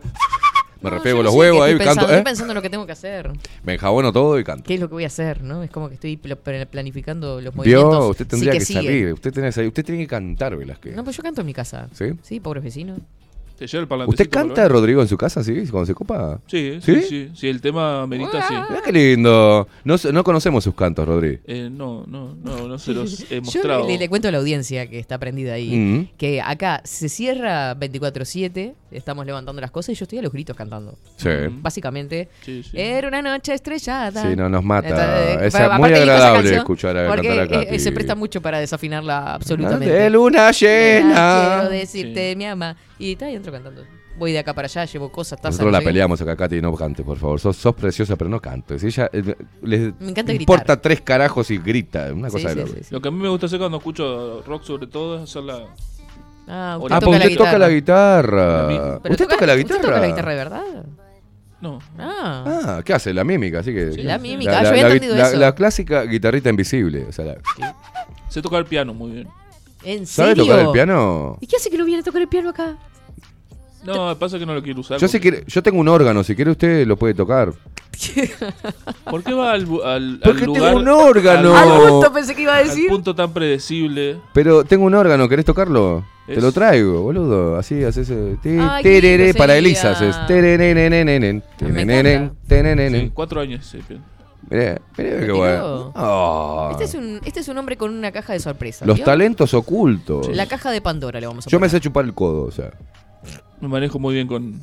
Me No, refriego yo no los huevos ahí, estoy canto. pensando, ¿eh? Estoy pensando en lo que tengo que hacer. Me enjabono todo y canto. ¿Qué es lo que voy a hacer, no? Es como que estoy pl- pl- planificando los movimientos. usted tendría sí que, salir. Usted tiene, usted tiene que cantar, Velázquez. No, pues yo canto en mi casa. ¿Sí? Sí, pobres vecinos. Te lleva el ¿Usted parlantecito canta, lo Rodrigo, en su casa, sí? Cuando se copa. Sí, ¿Sí? sí, sí. Si el tema amerita, sí. Mira qué lindo. No, se- no conocemos sus cantos, Rodri. Eh, no, no, no, no se los he Yo mostrado. le, le cuento a la audiencia que está prendida ahí Mm. que acá se cierra 24-7, estamos levantando las cosas y yo estoy a los gritos cantando. Sí. Básicamente, Sí, sí. era una noche estrellada. Sí, no, nos mata. Entonces, Es pero muy agradable canción escuchar a Porque cantar a eh, Katy. se presta mucho para desafinarla absolutamente. De luna Quiero llena. decirte, mi ama. Y está ahí entro cantando. Voy de acá para allá, llevo cosas, tazas. Nosotros no la sé qué. peleamos acá, Katy, no cantes, por favor. Sos, sos preciosa, pero no cantes. Ella eh, les Me encanta importa gritar. tres carajos y grita. Una Sí, cosa de sí, loco. sí, sí. Lo que a mí me gusta hacer cuando escucho rock sobre todo es hacer la... Ah, Hola. Ah, toca porque usted toca la guitarra. Pero ¿Usted toca la guitarra? ¿Usted toca la guitarra de verdad? No. Ah. Ah, ¿qué hace? La mímica, así que. Sí, la mímica. La, Ah, yo la- había la- entendido la- eso. la clásica guitarrita invisible. O sea, la- Sé tocar el piano muy bien. ¿En ¿Sabe serio? tocar el piano? ¿Y qué hace que no viene a tocar el piano acá? No, pasa que no lo quiero usar. Yo, si porque- quiere, yo tengo un órgano, si quiere usted lo puede tocar. (laughs) ¿Por qué va al, al, al Porque lugar... tengo un órgano. al- Al punto pensé que iba a Al punto tan predecible. Pero tengo un órgano, ¿querés tocarlo? Te lo traigo, boludo. Así haces. Ay, tereré, para. Elisa haces. Sí, cuatro años. sí, bien. Mirá, mirá qué bueno. Ah. Este, es un, este es un hombre con una caja de sorpresa. Los ¿vio? talentos ocultos. La caja de Pandora le vamos a Yo me sé chupar el codo, o sea. Me manejo muy bien con...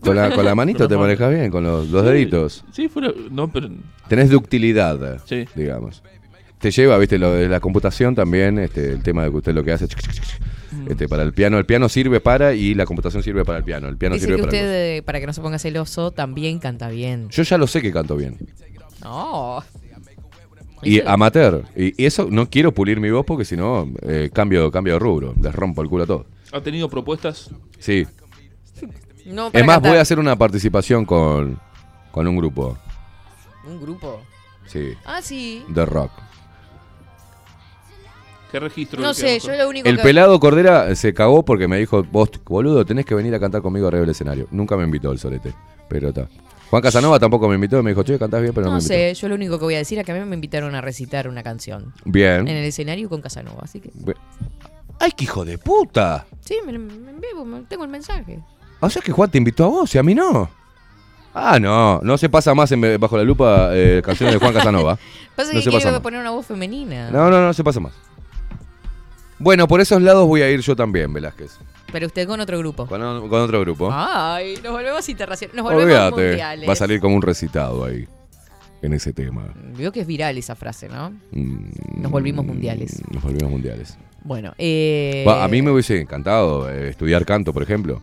Con la, con la (laughs) manito Con te manejas bien, con los, los Sí, deditos. Sí, fuera... No, pero... Tenés ductilidad, Sí. digamos. Te lleva, viste, lo de la computación también, este, el tema de que usted lo que hace, Mm. este, para el piano. El piano sirve para y la computación sirve para el piano. El piano Dice sirve que para usted, eh, para que no se ponga celoso, también canta bien. Yo ya lo sé que canto bien. No. Y amateur. Y, eso no quiero pulir mi voz porque si no, eh, cambio, cambio de rubro. Les rompo el culo a todo. ¿Ha tenido propuestas? Sí. No, Es más, cantar. voy a hacer una participación con, con un grupo. Un grupo. Sí. Ah, sí. De rock. ¿Qué registro? No sé, yo lo único El que... pelado Cordera se cagó porque me dijo, vos, boludo, tenés que venir a cantar conmigo arriba del escenario. Nunca me invitó el solete. Pero está. Juan Casanova tampoco me invitó. Me dijo, che, cantás bien, pero no, No me invitó. sé, yo lo único que voy a decir es que a mí me invitaron a recitar una canción. Bien. En el escenario con Casanova, así que... Bien. ¡Ay, qué hijo de puta! Sí, me, me envío, me- tengo el mensaje. O sea que Juan te invitó a vos y a mí no. Ah, no. No se pasa más en Bajo la Lupa eh, canciones de Juan Casanova. (laughs) Pasa no que se pasa quiero más. poner una voz femenina. No, no, no se pasa más. Bueno, por esos lados voy a ir yo también, Velázquez. Pero usted con otro grupo. Con, otro grupo. Ay, nos volvemos internacionales. Nos volvemos Olvídate. mundiales. Va a salir como un recitado ahí. En ese tema. Vio que es viral esa frase, ¿no? Mm, Nos volvimos mundiales. Nos volvimos mundiales. Bueno, eh... A mí me hubiese encantado eh, estudiar canto, por ejemplo.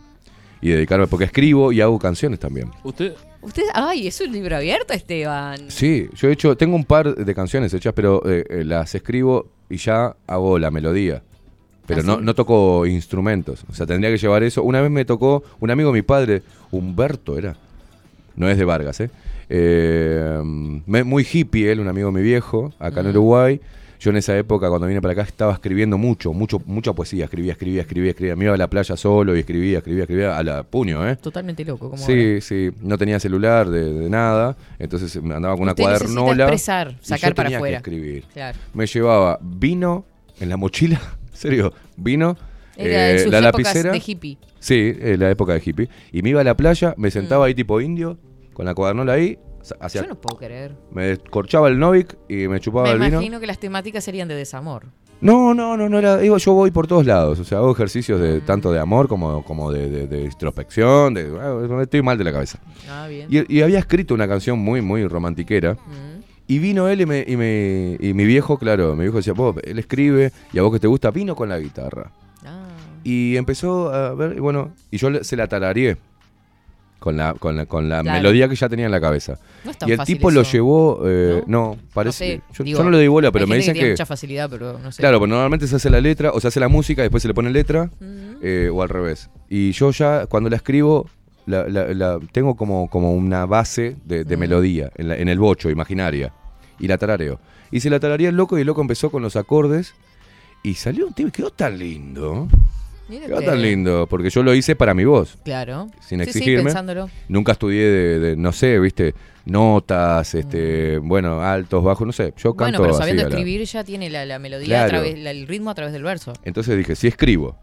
y dedicarme, porque escribo y hago canciones también. ¿Usted? Usted, ay, es un libro abierto, Esteban. Sí, yo he hecho, tengo un par de canciones hechas, pero eh, eh, las escribo y ya hago la melodía. Pero ¿Ah, no, no toco instrumentos. O sea, tendría que llevar eso. Una vez me tocó un amigo de mi padre, Humberto era. No es de Vargas, ¿eh? Eh, muy hippie él, un amigo de mi viejo, acá en Uruguay. Yo en esa época, cuando vine para acá, estaba escribiendo mucho, mucho, mucha poesía. Escribía, escribía, escribía, escribía. Me iba a la playa solo y escribía, escribía, escribía a la puño, ¿eh? Totalmente loco. Como Sí, sí, no tenía celular de, de nada, entonces me andaba con una Usted cuadernola. expresar, y sacar yo para afuera. escribir. Claro. Me llevaba vino en la mochila, serio, vino, Era en eh, sus la lapicera. de hippie. Sí, eh, la época de hippie. Y me iba a la playa, me sentaba ahí tipo indio, con la cuadernola ahí, hacia, Yo no puedo creer. me descorchaba el Novik y me chupaba Me el vino. imagino que las temáticas serían de desamor. No, no, no, no era. Digo, yo voy por todos lados. O sea, hago ejercicios de tanto de amor como, como de, de- de introspección. De, ah, estoy mal de la cabeza. Ah, bien. Y, y había escrito una canción muy, muy romantiquera. Y vino él y, me, y, me- y mi viejo, claro, mi viejo decía, "Vos, él escribe y a vos que te gusta, vino con la guitarra. Ah. Y empezó a ver, y bueno, y yo se la tarareé con la, con la, con la Claro. melodía que ya tenía en la cabeza. No es tan y el fácil tipo lo llevó, eh, no, parece. sé, yo, digo, yo no le doy bola, pero me dicen que que. tiene mucha facilidad, pero no sé. Claro, pero normalmente se hace la letra, o se hace la música, después se le pone letra, eh, o al revés. Y yo ya, cuando la escribo, la, la- la- tengo como, como una base de, de melodía en, el bocho, imaginaria. Y la tarareo. Y se la tararía el loco, y el loco empezó con los acordes, y salió un tema, y quedó tan lindo. Quedó tan lindo, porque yo lo hice para mi voz. Claro. Sin Sí, sí, exigirme. pensándolo. Nunca estudié de, de, no sé, viste, notas, este, bueno, altos, bajos, no sé. Yo Mm. Bueno, canto pero así sabiendo la- escribir ya tiene la, la melodía Claro. a través, el ritmo a través del verso. Entonces dije, si escribo,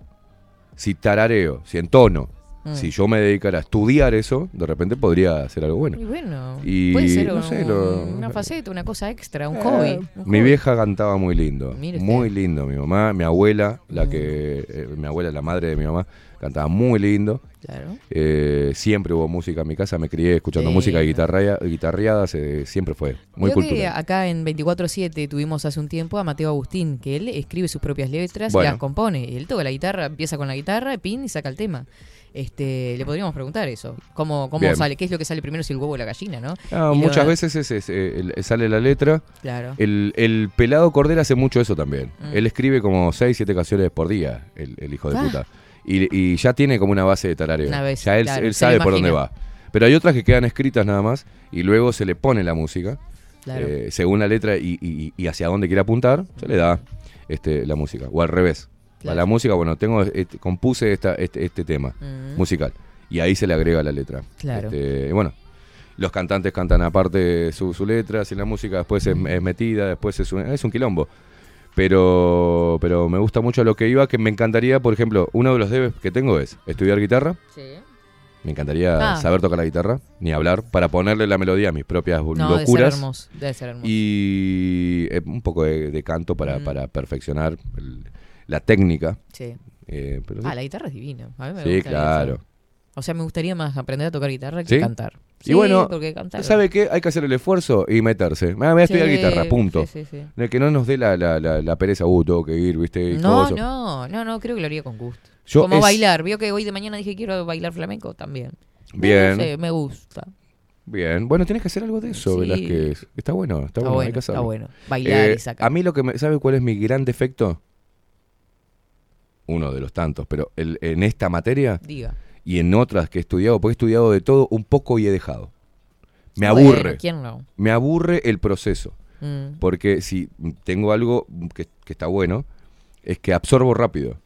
si tarareo, si entono, Mm. si yo me dedicara a estudiar eso, de repente podría hacer algo bueno. Y bueno, Y puede ser no un- sé, lo- una faceta, una cosa extra, un Eh, hobby. un Mi hobby. vieja cantaba muy lindo. Mm. muy lindo. Mi mamá, mi abuela, la que, eh, mi abuela, la madre de mi mamá, cantaba muy lindo. Claro. Eh, siempre hubo música en mi casa, me crié escuchando Sí. música guitarreadas, eh, siempre fue muy Creo que cultural. acá en 24-7 tuvimos hace un tiempo a Mateo Agustín, que él escribe sus propias letras Bueno. y las compone. Él toca la guitarra, empieza con la guitarra, pin y saca el tema. Este, le podríamos preguntar eso. ¿Cómo, cómo Bien. sale? ¿Qué es lo que sale primero si el huevo o la gallina, no? Ah, lo- muchas veces es, es, eh, el- sale la letra. Claro. El, el pelado Cordera hace mucho eso también. Mm. Él escribe como 6, 7 canciones por día, el, el hijo de Ah. puta. Y, y ya tiene como una base de tarareo. Una vez, ya él, claro, él sabe por dónde va. Pero hay otras que quedan escritas nada más y luego se le pone la música. Claro. eh, según la letra y, y- y hacia dónde quiere apuntar, se le da este, la música. O al revés. Claro. A la música, bueno, tengo este- compuse esta, este, este tema Mm. musical. Y ahí se le agrega la letra. Claro. Este, bueno, los cantantes cantan aparte su, su letra, si la música después es, es metida, después es un, es un quilombo. Pero, pero me gusta mucho lo que iba, que me encantaría, por ejemplo, uno de los debes que tengo es estudiar guitarra. Sí. Me encantaría Ah. saber tocar la guitarra, ni hablar, para ponerle la melodía a mis propias No, debe ser locuras. hermoso. Debe ser hermoso. Y eh, un poco de, de canto para, Mm. para perfeccionar el- la técnica. Sí. Eh, pero sí. Ah, la guitarra es divina. A mí me Sí, gusta claro. eso. O sea, me gustaría más aprender a tocar guitarra que ¿Sí? cantar. y Sí, bueno, porque cantar. ¿sabe qué? Hay que hacer el esfuerzo y meterse. Me voy a estudiar guitarra, punto. sí, sí, sí. De que no nos dé la, la, la, la pereza, uh, tengo que ir, ¿viste? Y No, no, no, no, creo que lo haría con gusto. Yo Como es- bailar. Vio que hoy de mañana dije quiero bailar flamenco también. Bien. No sé, me gusta. Bien. Bueno, tenés que hacer algo de eso, Sí. Velázquez. Está bueno, está, Está bueno, hay bueno, que está bueno. Bailar Eh, y sacar. A mí lo que me... ¿Sabe cuál es mi gran defecto? Uno de los tantos, pero el- en esta materia Diga. y en otras que he estudiado, porque he estudiado de todo un poco y he dejado. Me Bueno, aburre. ¿quién no? Me aburre el proceso. Mm. Porque si tengo algo que, que está bueno, es que absorbo rápido.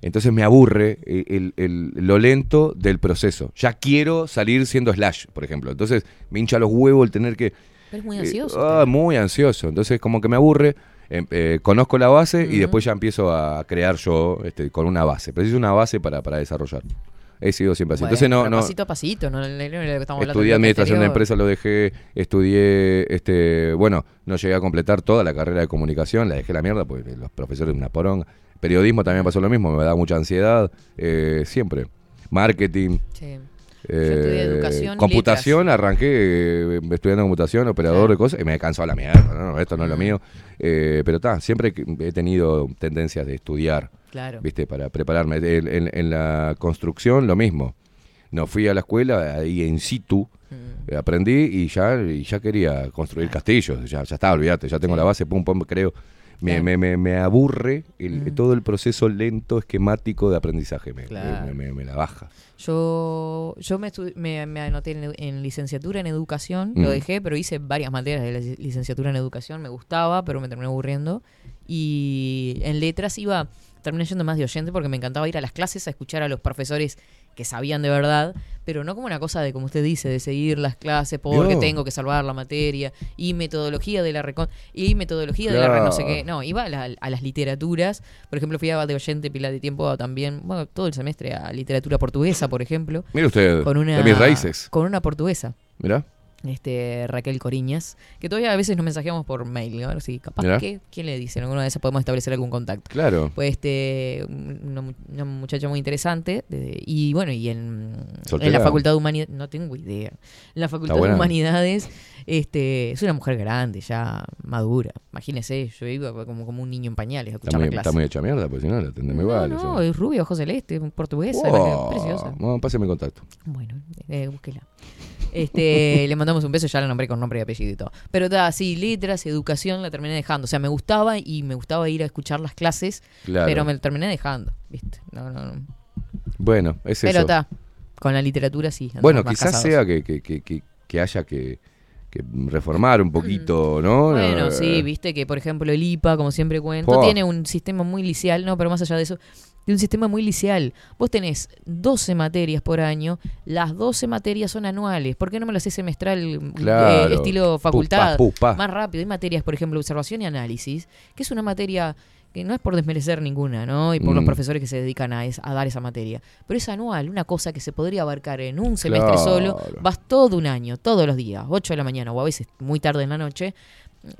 Entonces me aburre el, el- lo lento del proceso. Ya quiero salir siendo slash, por ejemplo. Entonces me hincha los huevos el tener que... Pero es muy eh, ansioso. ah, muy ansioso. Entonces como que me aburre. Em- eh, conozco la base y después ya empiezo a crear yo este, con una base. Preciso una base para, para desarrollar. He sido siempre así. Bueno, Entonces no, pasito a pasito, no, estamos Estudié administración de empresas, lo dejé, estudié, este, bueno, no llegué a completar toda la carrera de comunicación, la dejé la mierda porque los profesores una poronga. Periodismo también pasó lo mismo, me da mucha ansiedad, eh, siempre. Marketing. Sí. Eh, estudié educación computación, arranqué eh, estudiando computación, operador de cosas, y me cansó la mierda, no, no, esto no es lo mío. Eh, pero está, siempre he tenido tendencias de estudiar, Claro. ¿viste? Para prepararme. En, en- en la construcción, lo mismo. No fui a la escuela, ahí en situ, Mm. eh, aprendí y ya, y ya quería construir castillos. Ya, ya está, olvídate, ya tengo la base, pum, pum, creo. Me, me, me, me aburre el- todo el proceso lento, esquemático de aprendizaje. Me, Claro. la baja. Yo, yo me, me, me anoté en, en licenciatura en educación, Mm. lo dejé, pero hice varias materias de la lic- licenciatura en educación, me gustaba, pero me terminé aburriendo. Y en letras iba, terminé yendo más de oyente porque me encantaba ir a las clases a escuchar a los profesores que sabían de verdad, pero no como una cosa de, como usted dice, de seguir las clases porque tengo que salvar la materia y metodología de la recon y metodología de la re- no sé qué. No, iba a, la- a las literaturas. Por ejemplo, fui a de oyente pila de tiempo también, bueno, todo el semestre a literatura portuguesa, por ejemplo. Mire usted, con una, de mis raíces. Con una portuguesa. Mirá. Este, Raquel Coriñas, que todavía a veces nos mensajeamos por mail, ¿no? A ver si capaz que, ¿quién le dice? En alguna de esas podemos establecer algún contacto. Claro. Pues este, una, mu- una muchacha muy interesante, de- y bueno, y en, la Facultad de Humanidades, no tengo idea, en la Facultad de. Humanidades, este, es una mujer grande, ya madura, imagínese, yo iba como, como un niño en pañales a Está muy, la clase. está muy hecha mierda, porque si no la atende muy no, no, es rubia, ojos celeste, portuguesa, Wow. preciosa. Bueno, pásame contacto. Bueno, eh, búsquela. Este, le mandamos un beso, ya la nombré con nombre y apellido y todo. Pero da, sí, letras, educación la terminé dejando. O sea, me gustaba y me gustaba ir a escuchar las clases, Claro. pero me terminé dejando, ¿viste? No, no, no. Bueno, es Pero eso. está, con la literatura sí. Bueno, quizás casados. sea que, que, que, que, haya que, que reformar un poquito, ¿no? Bueno, Eh, sí, viste que por ejemplo el IPA, como siempre cuento, tiene un sistema muy liceal, no, pero más allá de eso, tiene un sistema muy liceal. Vos tenés 12 materias por año, las 12 materias son anuales. ¿Por qué no me lo haces semestral Claro. eh, estilo facultad? pu, pa. Más rápido. Hay materias, por ejemplo, observación y análisis, que es una materia que no es por desmerecer ninguna, ¿no? Y por los Mm. profesores que se dedican a, es- a dar esa materia. Pero es anual, una cosa que se podría abarcar en un semestre solo. Vas todo un año, todos los días, 8 de la mañana o a veces muy tarde en la noche,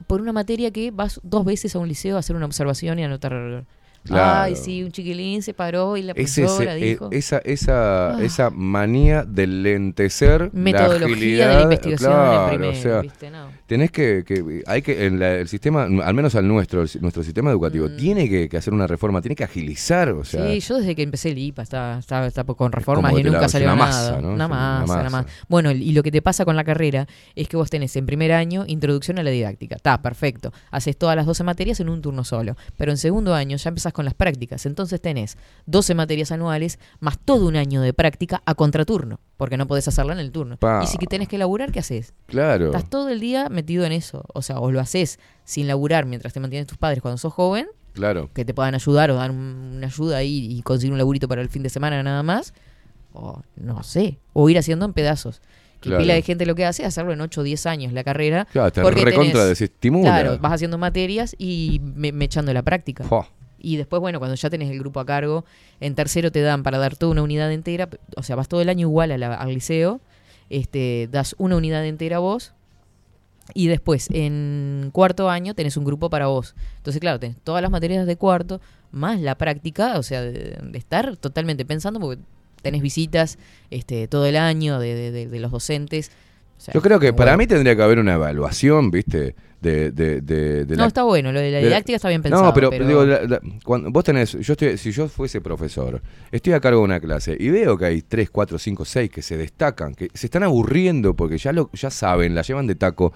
por una materia que vas dos veces a un liceo a hacer una observación y a anotar. Claro. Ay, sí, un chiquilín se paró y la profesora eh, dijo. esa, esa, Ah. esa manía de lentecer Metodología la de agilidad, la investigación claro, primero, o sea, ¿viste? No. tenés que, que hay que en la- el sistema, al menos al nuestro, el nuestro sistema educativo tiene que, que hacer una reforma, tiene que agilizar, o sea, Mm. sí, yo desde que empecé el IPA estaba, estaba, estaba con reformas y nunca la- salió una nada. masa, ¿no? Una masa, una masa. Bueno, y lo que te pasa con la carrera es que vos tenés en primer año introducción a la didáctica. Está, perfecto. Haces todas las 12 materias en un turno solo. Pero en segundo año ya empezás con las prácticas. Entonces tenés 12 materias anuales más todo un año de práctica a contraturno. Porque no podés hacerla en el turno. Pa. Y si que tenés que laburar, ¿qué haces? claro. Estás todo el día metido en eso. O sea, o lo haces sin laburar mientras te mantienen tus padres cuando sos joven, Claro. que te puedan ayudar o dar un- una ayuda ahí y conseguir un laburito para el fin de semana nada más. O no sé. O ir haciendo en pedazos. Que Claro. pila de gente lo que hace es hacerlo en 8 o 10 años la carrera. Claro, te porque recontra tenés- desestimula. Claro, vas haciendo materias y me, me echando la práctica. Y después, bueno, cuando ya tenés el grupo a cargo, en tercero te dan para dar toda una unidad entera, o sea, vas todo el año igual a la- al liceo, este, das una unidad entera vos, y después en cuarto año tenés un grupo para vos. Entonces, claro, tenés todas las materias de cuarto, más la práctica, o sea, de, de estar totalmente pensando, porque tenés visitas este, todo el año de, de- de- de los docentes. O sea, Yo creo que para mí tendría que haber una evaluación, ¿viste? De, de, de, de No, está bueno, lo de la didáctica está bien pensado, No, pero, pero- digo, la- la- cuando vos tenés, yo estoy, si yo fuese profesor, estoy a cargo de una clase y veo que hay 3, 4, 5, 6 que se destacan, que se están aburriendo porque ya lo ya saben, la llevan de taco.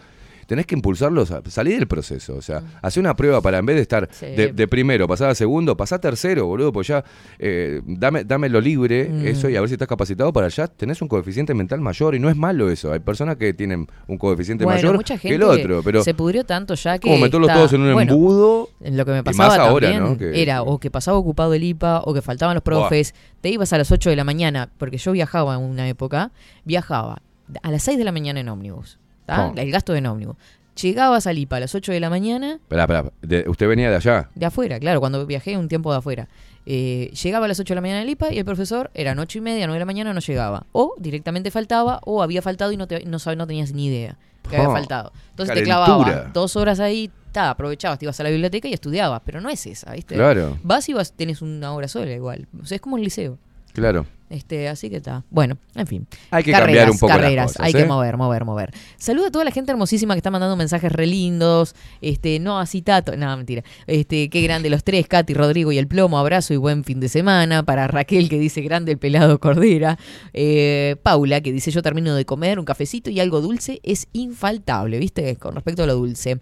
Tenés que impulsarlos a salir del proceso. O sea, hacer una prueba para en vez de estar Sí. de, de primero, pasar a segundo, pasar a tercero, boludo, pues ya eh, dame, dame lo libre, Mm. eso, y a ver si estás capacitado para allá. Tenés un coeficiente mental mayor y no es malo eso. Hay personas que tienen un coeficiente Bueno, mayor mucha que el otro, pero se pudrió tanto ya que como meterlos está- todos en un bueno, embudo. en lo que me y pasaba más ahora, también ¿no? Que- era o que pasaba ocupado el IPA o que faltaban los profes, te ibas a las 8 de la mañana, porque yo viajaba en una época, viajaba a las 6 de la mañana en ómnibus, ¿tá? Oh. el gasto en ómnibus. Llegabas al IPA a las 8 de la mañana, esperá, de- usted venía de allá. de afuera, claro, cuando viajé un tiempo de afuera. Eh, llegaba a las 8 de la mañana al IPA y el profesor eran 8 y media, 9 de la mañana, no llegaba. O directamente faltaba, o había faltado y no, te- no, no tenías ni idea que había Oh, faltado. Entonces te clavabas dos horas ahí, ta, aprovechabas, te ibas a la biblioteca y estudiabas, pero no es esa, ¿viste? Claro. Vas y vas, tenés una hora sola igual. O sea, es como el liceo. Claro. Este, así que está. Bueno, en fin. Hay que cambiar un poco las carreras. cosas, Hay ¿eh? que mover, mover, mover. Saludo a toda la gente hermosísima que está mandando mensajes re lindos. Este, no así Tato. No, mentira. Este, qué grande los tres, Katy, Rodrigo y el plomo. Abrazo y buen fin de semana. Para Raquel que dice grande el pelado Cordera. Eh, Paula que dice yo termino de comer un cafecito y algo dulce es infaltable, ¿viste? Con respecto a lo dulce.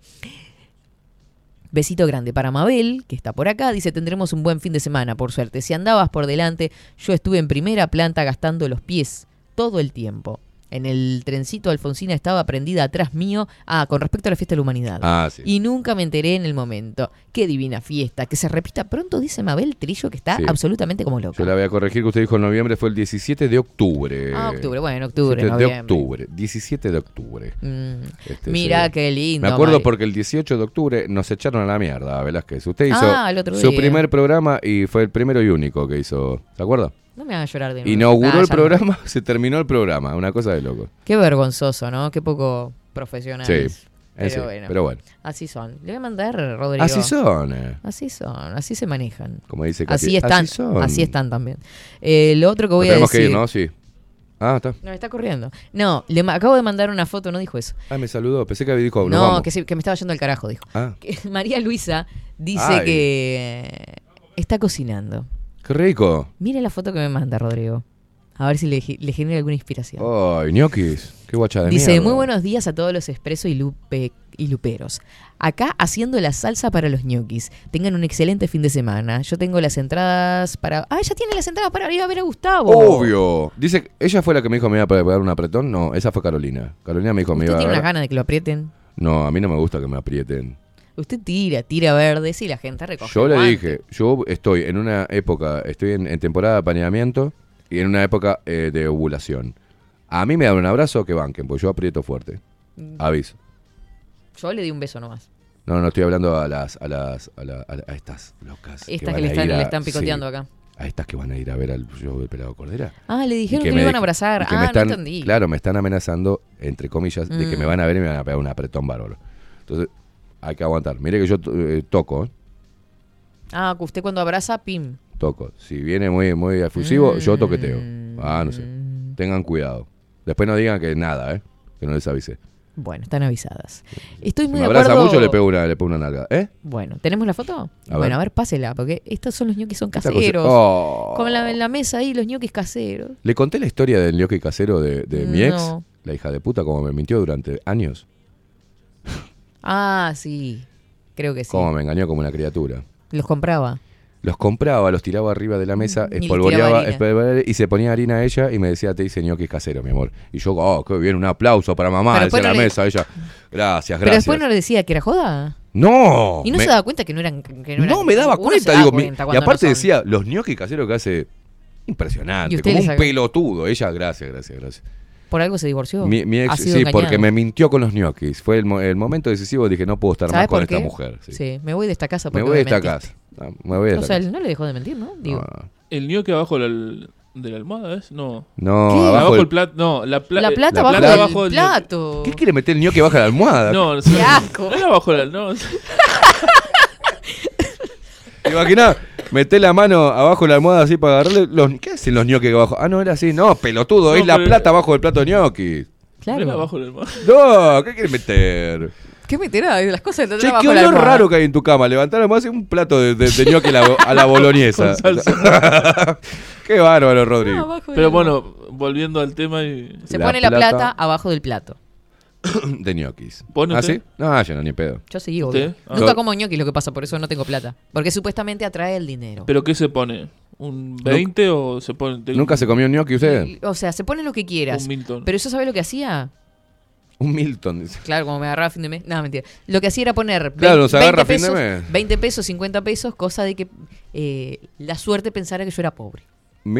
Besito grande para Mabel, que está por acá. Dice, tendremos un buen fin de semana, por suerte. Si andabas por delante, yo estuve en primera planta gastando los pies todo el tiempo. En el trencito Alfonsina estaba prendida atrás mío. Ah, con respecto a la fiesta de la humanidad. Ah, sí. Y nunca me enteré en el momento. Qué divina fiesta. Que se repita pronto, dice Mabel Trillo, que está Sí. absolutamente como loca. Yo la voy a corregir que usted dijo en noviembre, fue el 17 de octubre. Ah, octubre, bueno, octubre, 17 de octubre. 17 de octubre. Mm, Este, Mira sí. qué lindo. Me acuerdo Mabel. porque el 18 de octubre nos echaron a la mierda, Velázquez. Usted hizo Ah, su día. primer programa y fue el primero y único que hizo. ¿Se acuerda? No me hagas llorar de nuevo. Inauguró Nah, el no. programa, (laughs) se terminó el programa. Una cosa de loco. Qué vergonzoso, ¿no? Qué poco profesional. Sí, Pero, sí, bueno, pero bueno. Así son. Le voy a mandar, Rodrigo. Así son. eh. Así son, así se manejan. Como dice Katy. Así están, Así son. así están también. Eh, lo otro que voy a Tenemos decir. que ir, ¿no? Sí. Ah, está. No, está corriendo. No, le acabo de mandar una foto, no dijo eso. Ah, me saludó. Pensé que dijo, no, vamos. que, se- que me estaba yendo al carajo, dijo. Ah, Que (laughs) María Luisa dice Ay. que está cocinando. Qué rico. Mire la foto que me manda, Rodrigo. A ver si le, le genera alguna inspiración. Ay, ñoquis. Qué guacha de Dice, mierda. muy buenos días a todos los expresos y, lupe- y luperos. Acá haciendo la salsa para los ñoquis. Tengan un excelente fin de semana. Yo tengo las entradas para... Ah, ya tiene las entradas para ir a ver a Gustavo. Obvio. Dice, ¿ella fue la que me dijo me iba a pegar un apretón? No, esa fue Carolina. Carolina me dijo me ¿Usted iba a tiene unas ganas de que lo aprieten? No, a mí no me gusta que me aprieten. Usted tira, tira verdes y la gente recoge. Yo le dije, yo estoy en una época, estoy en, en temporada de apañamiento y en una época eh, de ovulación. A mí me dan un abrazo que banquen, porque yo aprieto fuerte. Mm. Aviso. Yo le di un beso nomás. No, no estoy hablando a las, a las, a, la- a la- a estas locas. Estas que le están, ir a- le están picoteando sí, acá. A estas que van a ir a ver al show del pelado Cordera. Ah, le dijeron que, me lo iban a abrazar. que Ah, me están, no entendí. Claro, me están amenazando, entre comillas, de que Mm. me van a ver y me van a pegar un apretón bárbaro. Entonces, hay que aguantar. Mire que yo eh, toco, ¿eh? Ah, que usted cuando abraza, pim. toco. Si viene muy, muy efusivo, yo toqueteo. Mm. Ah, no sé. Tengan cuidado. Después no digan que nada, ¿eh? Que no les avise. Bueno, están avisadas. Estoy Si muy me de abraza acuerdo. mucho, le pego una, le pego una nalga. ¿Eh? Bueno, ¿tenemos la foto? A bueno, a ver, pásela, porque estos son los ñoquis, son caseros. Oh. Con la, en la mesa ahí, los ñoquis caseros. Le conté la historia del gnocchi casero de, de mi ex, la hija de puta, como me mintió durante años. Ah, sí. Creo que sí. Cómo me engañó como una criatura. Los compraba. Los compraba, los tiraba arriba de la mesa, y le espolvoreaba, tiraba harina. espolvoreaba, y se ponía harina a ella y me decía, te hice ñoquis casero, mi amor. Y yo, oh, qué bien, un aplauso para mamá, Pero decía la le- mesa, ella. Gracias, Pero gracias. después no le decía que era joda. No. Y no me- se daba cuenta que no eran. Que no, no eran- me daba uno cuenta, da digo, mi- cuenta y cuando no aparte son. decía, los ñoquis caseros que hace, Y impresionante, usted como le un saca- pelotudo. Ella, gracias, gracias, gracias. Por algo se divorció. Mi, mi Ha ex, sido sí, engañado. porque me mintió con los ñoquis. Fue el, mo- el momento decisivo, dije, no puedo estar más ¿Sabes con esta mujer. sí. Sí, me voy de esta casa Me porque voy de esta mentiste. casa. Ah, Me voy de O esta sea, casa. él no le dejó de mentir, ¿no? Digo. El ñoqui abajo de la, de la almohada, ¿es? No. No, ¿Qué? abajo Abajo el plato. No, la, pla- La plata la abajo plata del abajo del plato. ¿Qué quiere meter el ñoqui bajo la almohada? No, no, Qué asco. No abajo de la. No. (laughs) ¿Te imaginás? Meté la mano abajo de la almohada así para agarrarle. Los, ¿Qué hacen los ñoquis abajo? Ah, no, era así. No, pelotudo, No, es la plata abajo del plato de ñoqui. Claro. No abajo de la almohada. No, ¿qué quiere meter? ¿Qué meterá? De las cosas de Che, qué la olor raro que hay en tu cama. Levantar la almohada y un plato de, de, de ñoqui a la, a la boloñesa. (laughs) (laughs) Qué bárbaro, Rodrigo. Pero bueno, volviendo al tema y. Se La pone la plata abajo del plato. (coughs) de ñoquis. ¿Pone ¿Ah, sí? No, yo no, ni pedo. Yo sí, ¿Usted? obvio. Ah. Nunca como ñoqui lo que pasa, por eso no tengo plata. Porque supuestamente atrae el dinero. ¿Pero qué se pone? ¿Un 20 o se pone.? tengo ¿Nunca un- se comió un ñoqui usted? Y- O sea, se pone lo que quieras. Un Milton. Pero eso sabe lo que hacía. Un Milton. dice. Claro, como me agarraba a fin de mes. No, mentira. Lo que hacía era poner Claro, 20, nos agarra a fin de pesos, mes. 20 pesos, 50 pesos, cosa de que eh, la suerte pensara que yo era pobre.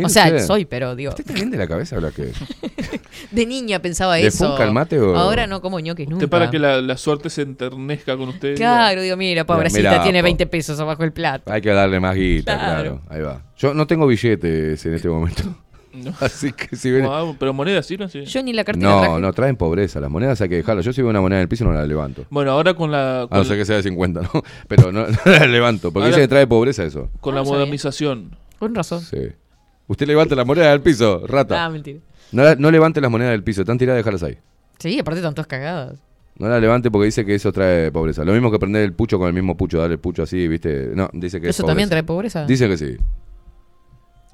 O sea, usted. soy, pero digo, ¿Usted está bien de la cabeza habla que (laughs) de niña pensaba ¿Le eso. funca el mate o- Ahora no como ñoquis nunca. Usted para que la, la suerte se enternezca con usted. Claro, digo, mira, pobrecita, tiene po. 20 pesos abajo el plato. hay que darle más guita, Claro. claro. Ahí va. Yo no tengo billetes en este momento. No. (laughs) Así que si viene... Ah, pero monedas sí, no sé. Yo ni la cartera No, traje. no, traen pobreza. Las monedas hay que dejarlas. Yo si veo una moneda en el piso no la levanto. Bueno, ahora con la. A Con, no ser que sea de 50, ¿no? (laughs) Pero no, no la levanto. Porque Ahora- dice que trae pobreza eso. con Ah, la no modernización. Con razón. Sí. Usted levante las monedas del piso, rata. Ah, mentira. No, no levante las monedas del piso, están tiradas, déjalas ahí. Sí, aparte están todas cagadas. No la levante porque dice que eso trae pobreza. Lo mismo que prender el pucho con el mismo pucho, darle el pucho así, ¿viste? No, dice que es ¿Eso también pobreza. trae pobreza? Dice que sí.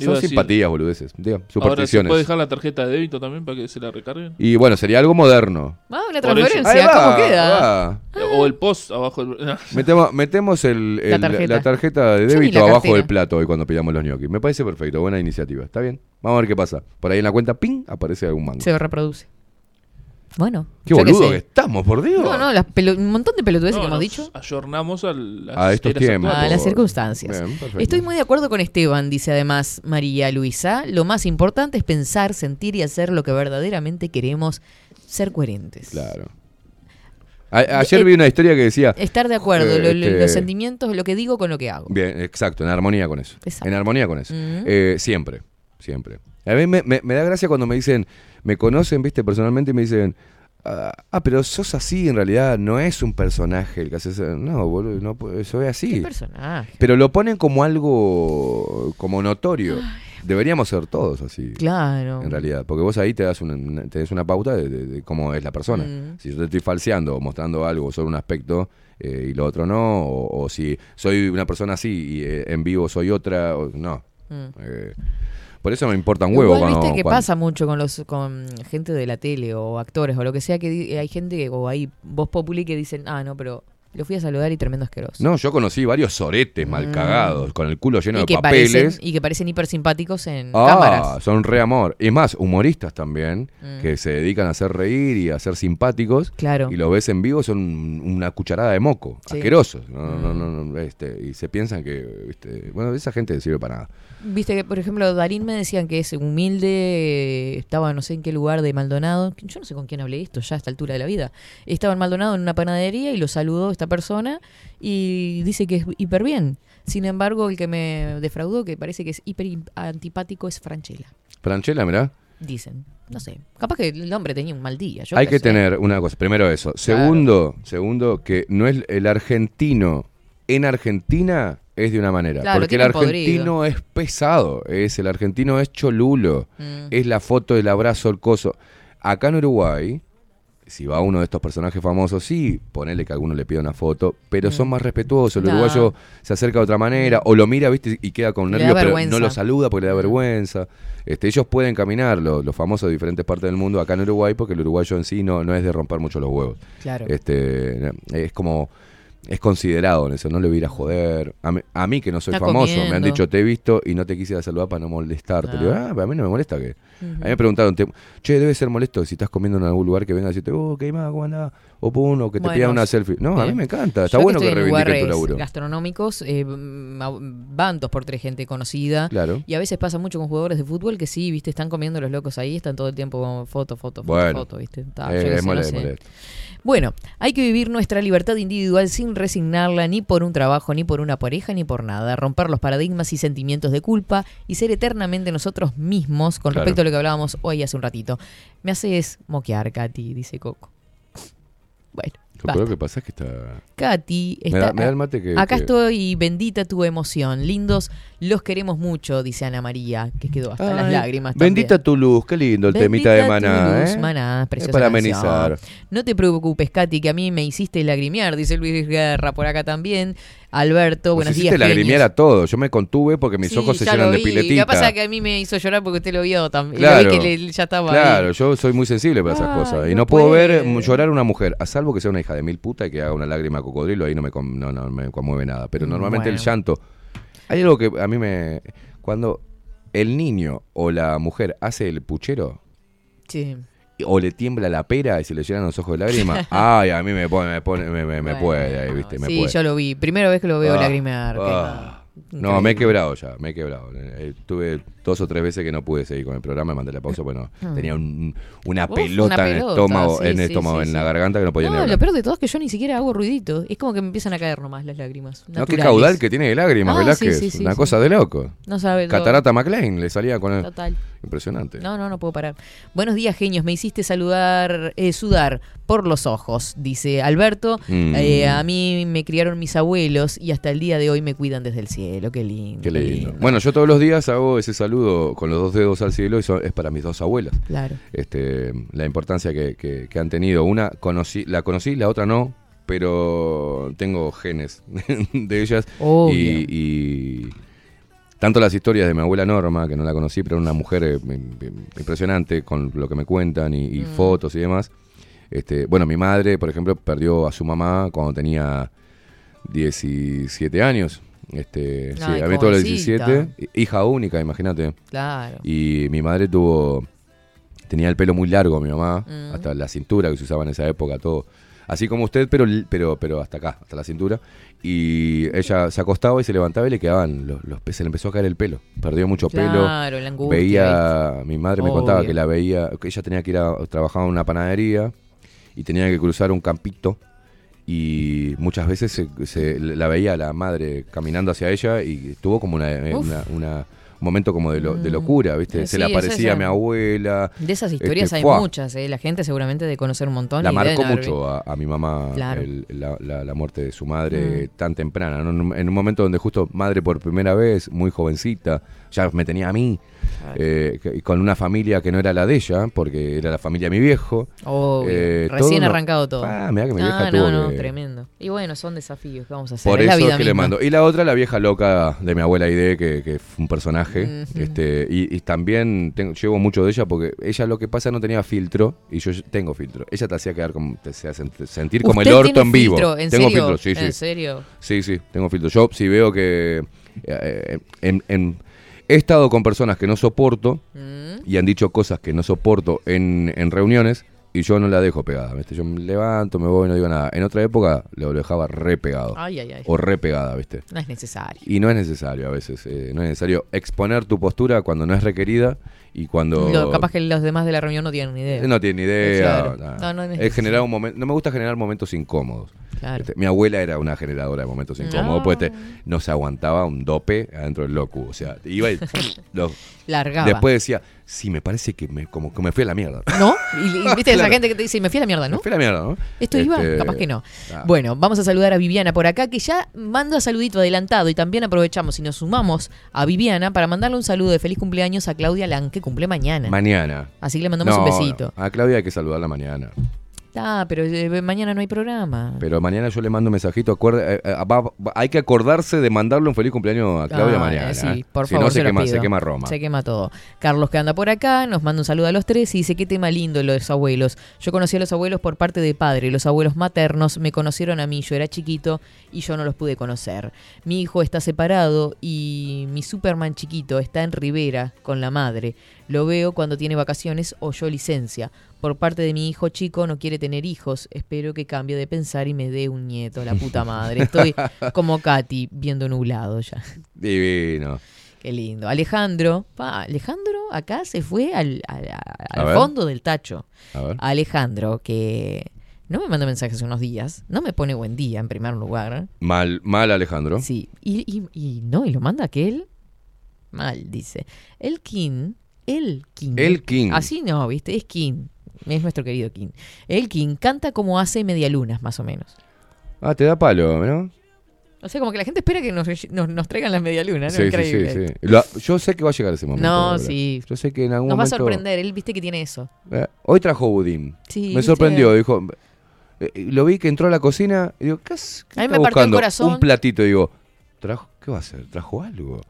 Son decir- simpatías, boludeces. Ahora se supersticiones. puede dejar la tarjeta de débito también para que se la recarguen. Y bueno, sería algo moderno. Ah, una transferencia, va, ¿cómo queda? O el post abajo. del- (laughs) Metemos, metemos el, La tarjeta. la tarjeta de débito abajo del plato hoy cuando pillamos los ñoquis. Me parece perfecto, buena iniciativa. ¿Está bien? Vamos a ver qué pasa. Por ahí en la cuenta, ping, aparece algún mango. Se reproduce. Bueno. Qué boludo que estamos, por Dios. No, no, las pelo- un montón de pelotudeces No, que hemos dicho. Ayornamos al- A estos tiempos. A las circunstancias. Bien. Estoy muy de acuerdo con Esteban, dice además María Luisa. Lo más importante es pensar, sentir y hacer lo que verdaderamente queremos, ser coherentes. Claro. A- ayer vi una historia que decía. Estar de acuerdo, eh, lo- lo- este, los sentimientos, lo que digo con lo que hago. Bien, exacto, en armonía con eso. Exacto. En armonía con eso. Ujú. Eh, siempre, siempre. A mí me, me- me da gracia cuando me dicen, me conocen, viste, personalmente y me dicen, ah, ah, pero sos así, en realidad no es un personaje el que haces. No, boludo, no, soy así. ¿Qué personaje? Pero lo ponen como algo, como notorio. Deberíamos ser todos así. Claro. En realidad, porque vos ahí te das una, te das una pauta de, de- de cómo es la persona. Mm. Si yo te estoy falseando o mostrando algo, solo un aspecto eh, y lo otro no, o, o si soy una persona así y eh, en vivo soy otra, o- no. Mm. Eh, por eso me importa un huevo. Igual cuando- viste que cuando- pasa mucho con los con gente de la tele o actores o lo que sea que hay gente que- o hay voz populi que dicen, "Ah, no, pero lo fui a saludar y tremendo asqueroso." No, yo conocí varios soretes mal Mm. cagados, con el culo lleno y de que papeles. parecen y que parecen hiper simpáticos en Ah, cámaras. son re amor. Y es más, humoristas también, Mm. que se dedican a hacer reír y a ser simpáticos. Claro. Y los ves en vivo, son una cucharada de moco, Sí. asquerosos. No, no, Mm. no, no, este, y se piensan que, viste, bueno, esa gente sirve para nada. Viste que, por ejemplo, Darín me decían que es humilde, estaba no sé en qué lugar de Maldonado, yo no sé con quién hablé esto ya a esta altura de la vida. Estaba en Maldonado en una panadería y lo saludó esta persona y dice que es hiper bien. Sin embargo, el que me defraudó, que parece que es hiper antipático, es Franchella. Franchella, mirá. Dicen. No sé. Capaz que el hombre tenía un mal día. yo Hay que sé. tener una cosa. Primero eso. Segundo, segundo, que no es el argentino en Argentina es de una manera. Claro, porque el argentino es pesado. Es el argentino es cholulo. Mm. Es la foto, el abrazo, el coso. Acá en Uruguay, si va uno de estos personajes famosos, sí, ponele que a alguno le pida una foto, pero son más respetuosos. El Mm. No. uruguayo se acerca de otra manera, o lo mira, viste, y queda con nervios, pero no lo saluda porque le da vergüenza. Este, ellos pueden caminar, lo- los famosos de diferentes partes del mundo, acá en Uruguay, porque el uruguayo en sí no, no es de romper mucho los huevos. Claro. Este, es como. Es considerado en eso, no le voy a ir a joder. A mí, a mí que no soy Está famoso, me han dicho, te he visto y no te quise saludar para no molestarte. Le digo, Ah. ah, pero a mí no me molesta que. A mí me preguntaron, che, debe ser molesto si estás comiendo en algún lugar que venga a decirte, oh, qué más, ¿cómo andás? O pum, o que te Bueno, pidan una selfie. No, a mí me encanta. Está bueno que, reivindiquen tu laburo. gastronómicos, eh, van dos por tres gente conocida. Claro. Y a veces pasa mucho con jugadores de fútbol que sí, viste, están comiendo los locos ahí, están todo el tiempo con foto, foto, foto, Bueno. foto, viste. Eh, es no sé. Bueno, hay que vivir nuestra libertad individual sin resignarla ni por un trabajo, ni por una pareja, ni por nada. Romper los paradigmas y sentimientos de culpa y ser eternamente nosotros mismos con Claro. respecto a lo que hablábamos hoy hace un ratito. Me haces moquear, Katy, dice Coco. Bueno, Lo peor que pasa es que está. Katy, Me está, da- me da el mate que- acá que- estoy, bendita tu emoción. Lindos, los queremos mucho, dice Ana María, que quedó hasta las lágrimas. Bendita también. tu luz, qué lindo el temita de Maná. luz, ¿eh? Maná, Es preciosa para canción. amenizar. No te preocupes, Katy, que a mí me hiciste lagrimear, dice Luis Guerra por acá también. Alberto, Nos buenos días. lagrimear a todos. Yo me contuve porque mis Sí, ojos se llenan lo de piletita. Lo que pasa es que a mí me hizo llorar porque usted lo vio también. Lo Claro, vi que le- ya estaba claro, ahí. yo soy muy sensible para esas cosas. Y no puedo ver llorar a una mujer, a salvo que sea una hija de mil puta y que haga una lágrima cocodrilo, ahí no me, no, no me conmueve nada. Pero Mm, normalmente el llanto. Hay algo que a mí me. Cuando el niño o la mujer hace el puchero Sí. O le tiembla la pera y se le llenan los ojos de lágrimas, (laughs) ay, a mí me pone, me, pone, me, me- me Bueno, puede ahí, ¿viste? Me sí, puede. yo lo vi. Primera vez que lo veo Ah, lagrimear. ah. No, me he quebrado ya, me he quebrado. Eh, tuve dos o tres veces que no pude seguir con el programa, me mandé la pausa, bueno, Mm. tenía un- una Uf, pelota una en el estómago, sí, en el estómago, sí, en la garganta que no podía ni No, hablar. lo peor de todo es que yo ni siquiera hago ruidito. Es como que me empiezan a caer nomás las lágrimas. No, qué naturales. caudal que tiene de lágrimas, Ah, sí, sí, sí, una cosa de loco. No Catarata McLean le salía con el... Total. Impresionante. No, no, no puedo parar. Buenos días, genios. Me hiciste saludar, eh, sudar por los ojos, dice Alberto. Mm. Eh, a mí me criaron mis abuelos y hasta el día de hoy me cuidan desde el cielo. qué lindo. Qué lindo. Bueno, yo todos los días hago ese saludo con los dos dedos al cielo y eso es para mis dos abuelas. Claro. Este, la importancia que, que- que han tenido. Una conocí, la conocí, la otra no, pero tengo genes (laughs) de ellas. Obvio. Y, y tanto las historias de mi abuela Norma, que no la conocí, pero era una mujer eh, im- im- impresionante con lo que me cuentan y, y Mm. fotos y demás. Este, bueno, mi madre, por ejemplo, perdió a su mamá cuando tenía 17 años. Este, sí, a mí todos los jovencita. 17. Hija única, imagínate. Claro. Y mi madre tuvo. Tenía el pelo muy largo, mi mamá, Mm. hasta la cintura que se usaba en esa época, todo. Así como usted, pero, pero, pero hasta acá, hasta la cintura. Y ella se acostaba y se levantaba y le quedaban los, los se le empezó a caer el pelo. Perdió mucho Claro, pelo. la angustia, veía, mi madre me contaba que la veía, que ella tenía que ir a trabajar en una panadería y tenía que cruzar un campito y muchas veces se, se- la veía la madre caminando hacia ella y tuvo como una, eh, una- una- un momento como de, lo- de locura, ¿viste? Eh, se le aparecía a mi abuela. De esas historias Este, hay ¡fua! muchas, ¿eh? La gente seguramente de conocer un montón. La y marcó mucho a, a mi mamá Claro. el- la, la- la muerte de su madre Mm. tan temprana, en un momento donde justo madre por primera vez, muy jovencita, ya me tenía a mí, eh, con una familia que no era la de ella, porque era la familia de mi viejo. Eh, Recién todo no- arrancado todo. Ah, mirá que mi vieja Ah, tuvo no, no, que- tremendo. Y bueno, son desafíos que vamos a hacer. Por es la eso vida es que le mando. Y la otra, la vieja loca de mi abuela Aide, que, que fue un personaje. Este, y, y también tengo, llevo mucho de ella porque ella lo que pasa no tenía filtro y yo tengo filtro. Ella te hacía quedar como, te hacía sentir como el ¿Usted orto en vivo. filtro? ¿En tengo serio? filtro, sí, sí. ¿En serio? Sí, sí, tengo filtro. Yo si veo que eh, en- en- he estado con personas que no soporto Mm. y han dicho cosas que no soporto en, en reuniones y yo no la dejo pegada. ¿viste? Yo me levanto, me voy, no digo nada. En otra época lo dejaba re pegado. Ay, ay, ay. O re pegada, ¿viste? No es necesario. Y no es necesario a veces, eh, no es necesario exponer tu postura cuando no es requerida y cuando... Capaz que los demás de la reunión no tienen ni idea. No tiene ni idea. Claro. nada. No, no es generar un momento. No me gusta generar momentos incómodos. Claro. Este, mi abuela era una generadora de momentos incómodos, Ah. porque te- no se aguantaba un dope adentro del locu. O sea, iba y (laughs) lo- Largaba. Después decía, sí, me parece que me, como que me fui a la mierda. ¿No? Y, y (laughs) viste esa gente que te dice, me fui a la mierda, ¿no? Me fui a la mierda, ¿no? ¿Esto iba? Este, Capaz que no. ah. Bueno, vamos a saludar a Viviana por acá, que ya manda saludito adelantado y también aprovechamos y nos sumamos a Viviana para mandarle un saludo de feliz cumpleaños a Claudia Lan, que cumple mañana. Mañana. Así que le mandamos No, un besito. A Claudia hay que saludarla mañana. Ah, pero eh, mañana no hay programa. Pero mañana yo le mando un mensajito. acuerde- eh, eh, va- va- hay que acordarse de mandarle un feliz cumpleaños a Claudia Ah, mañana. sí, ¿eh? por si favor. no, se, quema, pido. se quema Roma. Se quema todo. Carlos, que anda por acá, nos manda un saludo a los tres y dice: Qué tema lindo lo de los abuelos. Yo conocí a los abuelos por parte de padre. Los abuelos maternos me conocieron a mí. Yo era chiquito y yo no los pude conocer. Mi hijo está separado y mi Superman chiquito está en Rivera con la madre. Lo veo cuando tiene vacaciones o yo licencia. Por parte de mi hijo chico no quiere tener hijos. Espero que cambie de pensar y me dé un nieto. La puta madre. Estoy (laughs) como Katy, viendo nublado ya. Divino. Qué lindo. Alejandro, pa, Alejandro acá se fue al, al- al A ver. fondo del tacho. A ver. Alejandro, que no me manda mensajes unos días, no me pone buen día en primer lugar. Mal, mal Alejandro. Sí, y, y- y no, y lo manda aquel. Mal, dice. El King, el King. El King. Así no, viste, es King. Es nuestro querido King. El King canta como hace medialunas, más o menos. Ah, te da palo, ¿no? O sea, como que la gente espera que nos, nos, nos traigan las medialunas, ¿no? Sí, sí, sí, Increíble. sí. Lo- yo sé que va a llegar ese momento. No, sí. Yo sé que en algún Nos va a momento... sorprender, él viste que tiene eso. Eh, hoy trajo budín. Sí, Me sorprendió, dijo... eh, lo vi que entró a la cocina y digo, ¿qué, hace- qué A mí me partió el buscando? corazón. Un platito, digo, ¿trajo, ¿qué va a hacer? ¿Trajo algo?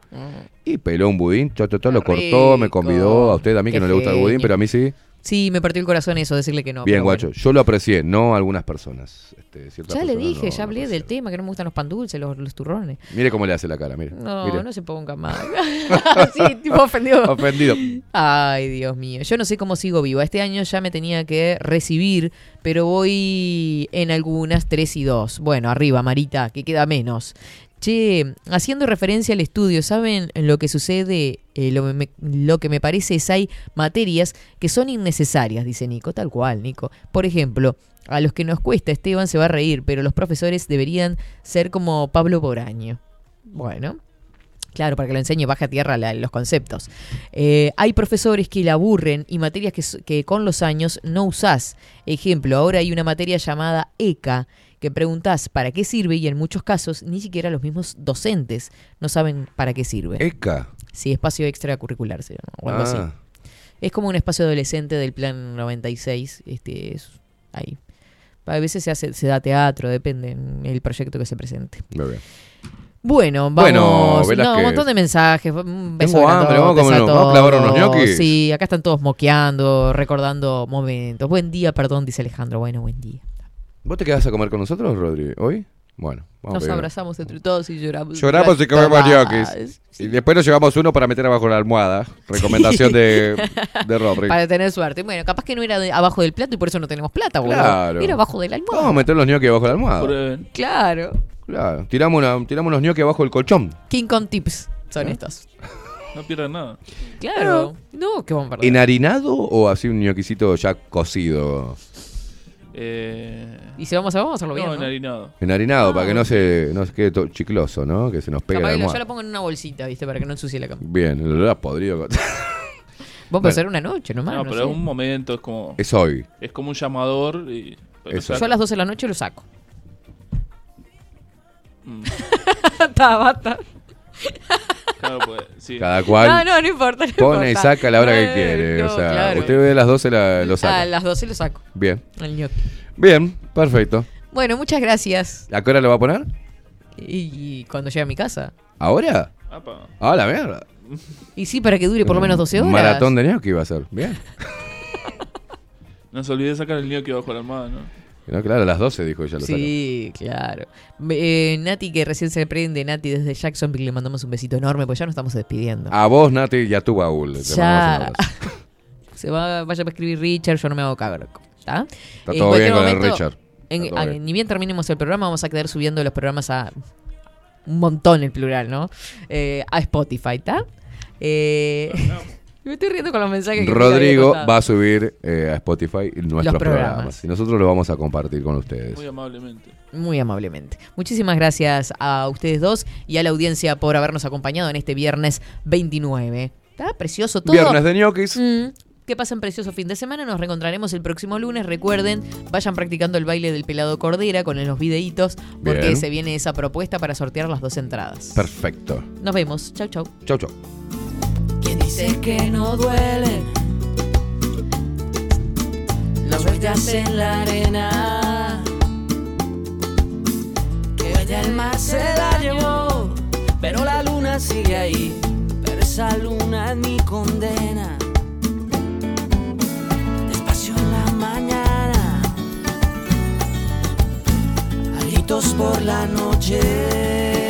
Y peló un budín, cho, cho, cho, lo Mm. Cortó, me convidó. A usted, a mí que no le gusta el budín, pero a mí sí. Sí, me partió el corazón eso, decirle que no. Bien, guacho. bueno. Yo lo aprecié, no a algunas personas. Este, Ya le dije, no- ya no hablé del tema, que no me gustan los pan dulces, los, los turrones. Mire cómo le hace la cara, mire. No, Mire. no se ponga mal. (laughs) (laughs) sí, tipo ofendido. Ofendido. Ay, Dios mío. Yo no sé cómo sigo viva. Este año ya me tenía que recibir, pero voy en algunas 3 y 2. Bueno, arriba, Marita, que queda menos. Che, haciendo referencia al estudio, ¿saben lo que sucede? Eh, lo, que me parece es hay materias que son innecesarias, dice Nico, tal cual, Nico. Por ejemplo, a los que nos cuesta, Esteban se va a reír, pero los profesores deberían ser como Pablo Boraño. Bueno, Claro, para que lo enseñe baja tierra la- los conceptos. Eh, hay profesores que le aburren y materias que, que con los años no usás. Ejemplo, ahora hay una materia llamada ECA que preguntás para qué sirve y en muchos casos ni siquiera los mismos docentes no saben para qué sirve. ECA. Sí, espacio extracurricular se llama, o algo así. Ah, Es como un espacio adolescente del plan 96, este, es ahí. A veces se hace, se da teatro, depende del proyecto que se presente. muy bien. Bueno, vamos. Bueno, no, un montón de mensajes. Un beso Tengo hambre, vamos a comer vamos a clavar unos ñoquis. Sí, acá están todos moqueando, recordando momentos. Buen día, perdón, dice Alejandro. Bueno, buen día. ¿Vos te quedás a comer con nosotros, Rodri, hoy? Bueno, vamos Nos a ver. abrazamos entre todos y lloramos. Lloramos y comemos ñoquis. Y después nos llevamos uno para meter abajo la almohada. Recomendación de, de Rodri. Para tener suerte. Bueno, capaz que no era de- abajo del plato y por eso no tenemos plata, boludo. Claro. Era abajo de la almohada. Vamos a meter los ñoquis abajo de la almohada. Prueben. Claro. Claro. Tiramos, una, tiramos unos ñoquis abajo del colchón. King Kong Tips son ¿Eh? estos. No pierdan nada. Claro. No, que vamos a perder. ¿Enharinado o así un ñoquisito ya cocido? Eh, Y si vamos a vamos a hacerlo bien. no, ¿no? enharinado. Enharinado, para que no se, no se quede todo chicloso, ¿no? Que se nos pegue Capaz la lo- yo lo pongo en una bolsita, ¿viste? Para que no ensucie la cama. Bien, olor a podrido. (laughs) Vos Bueno. hacer una noche nomás. No, no pero sé. es un momento, es como. Es hoy. Es como un llamador y. Eso. Yo a las 12 de la noche lo saco. Mm, (laughs) Está, basta. (laughs) claro, pues, sí. Cada cual No, no, no importa. no pone y saca a la hora que quiere. no, o sea, claro. usted ve a las 12 la- lo A saca. las 12 lo saco. Bien. Ñoqui. Bien, perfecto. Bueno, muchas gracias. ¿A qué hora lo va a poner? Y, y cuando llegue a mi casa. ¿Ahora? Apa. Ah, la mierda. Y sí, para que dure por lo menos 12 horas. Maratón de ñoqui va a ser. Bien. (laughs) No se olvide sacar el niño que bajo la almohada, ¿no? No, claro, a las 12 dijo ella. Lo. Sí, claro. Eh, Nati, que recién se prende, Nati desde Jacksonville, le mandamos un besito enorme, pues ya nos estamos despidiendo. A vos, Nati, y a tu baúl. te ya. (laughs) Se va, vaya a escribir Richard, yo no me hago cagar. ¿Está? Está todo bien con el Richard. en- Está todo a- bien. ni bien terminemos el programa, vamos a quedar subiendo los programas a un montón el plural, ¿no? Eh, a Spotify, ¿está? Eh, (laughs) me estoy riendo con los mensajes que Rodrigo va a subir eh, a Spotify nuestros programas. programas. Y nosotros los vamos a compartir con ustedes. Muy amablemente. Muy amablemente. Muchísimas gracias a ustedes dos y a la audiencia por habernos acompañado en este viernes 29. ¿Está precioso todo? Viernes de ñoquis. Mm, que pasen precioso fin de semana. Nos reencontraremos el próximo lunes. Recuerden, vayan practicando el baile del pelado cordera con los videitos porque Bien. se viene esa propuesta para sortear las dos entradas. Perfecto. Nos vemos. Chau, chau. Chau, chau. Quien dice que no duele las huellas en la arena. Que allá el mar se la llevó, pero la luna sigue ahí. Pero esa luna es mi condena. Despacio en la mañana, a gritos por la noche.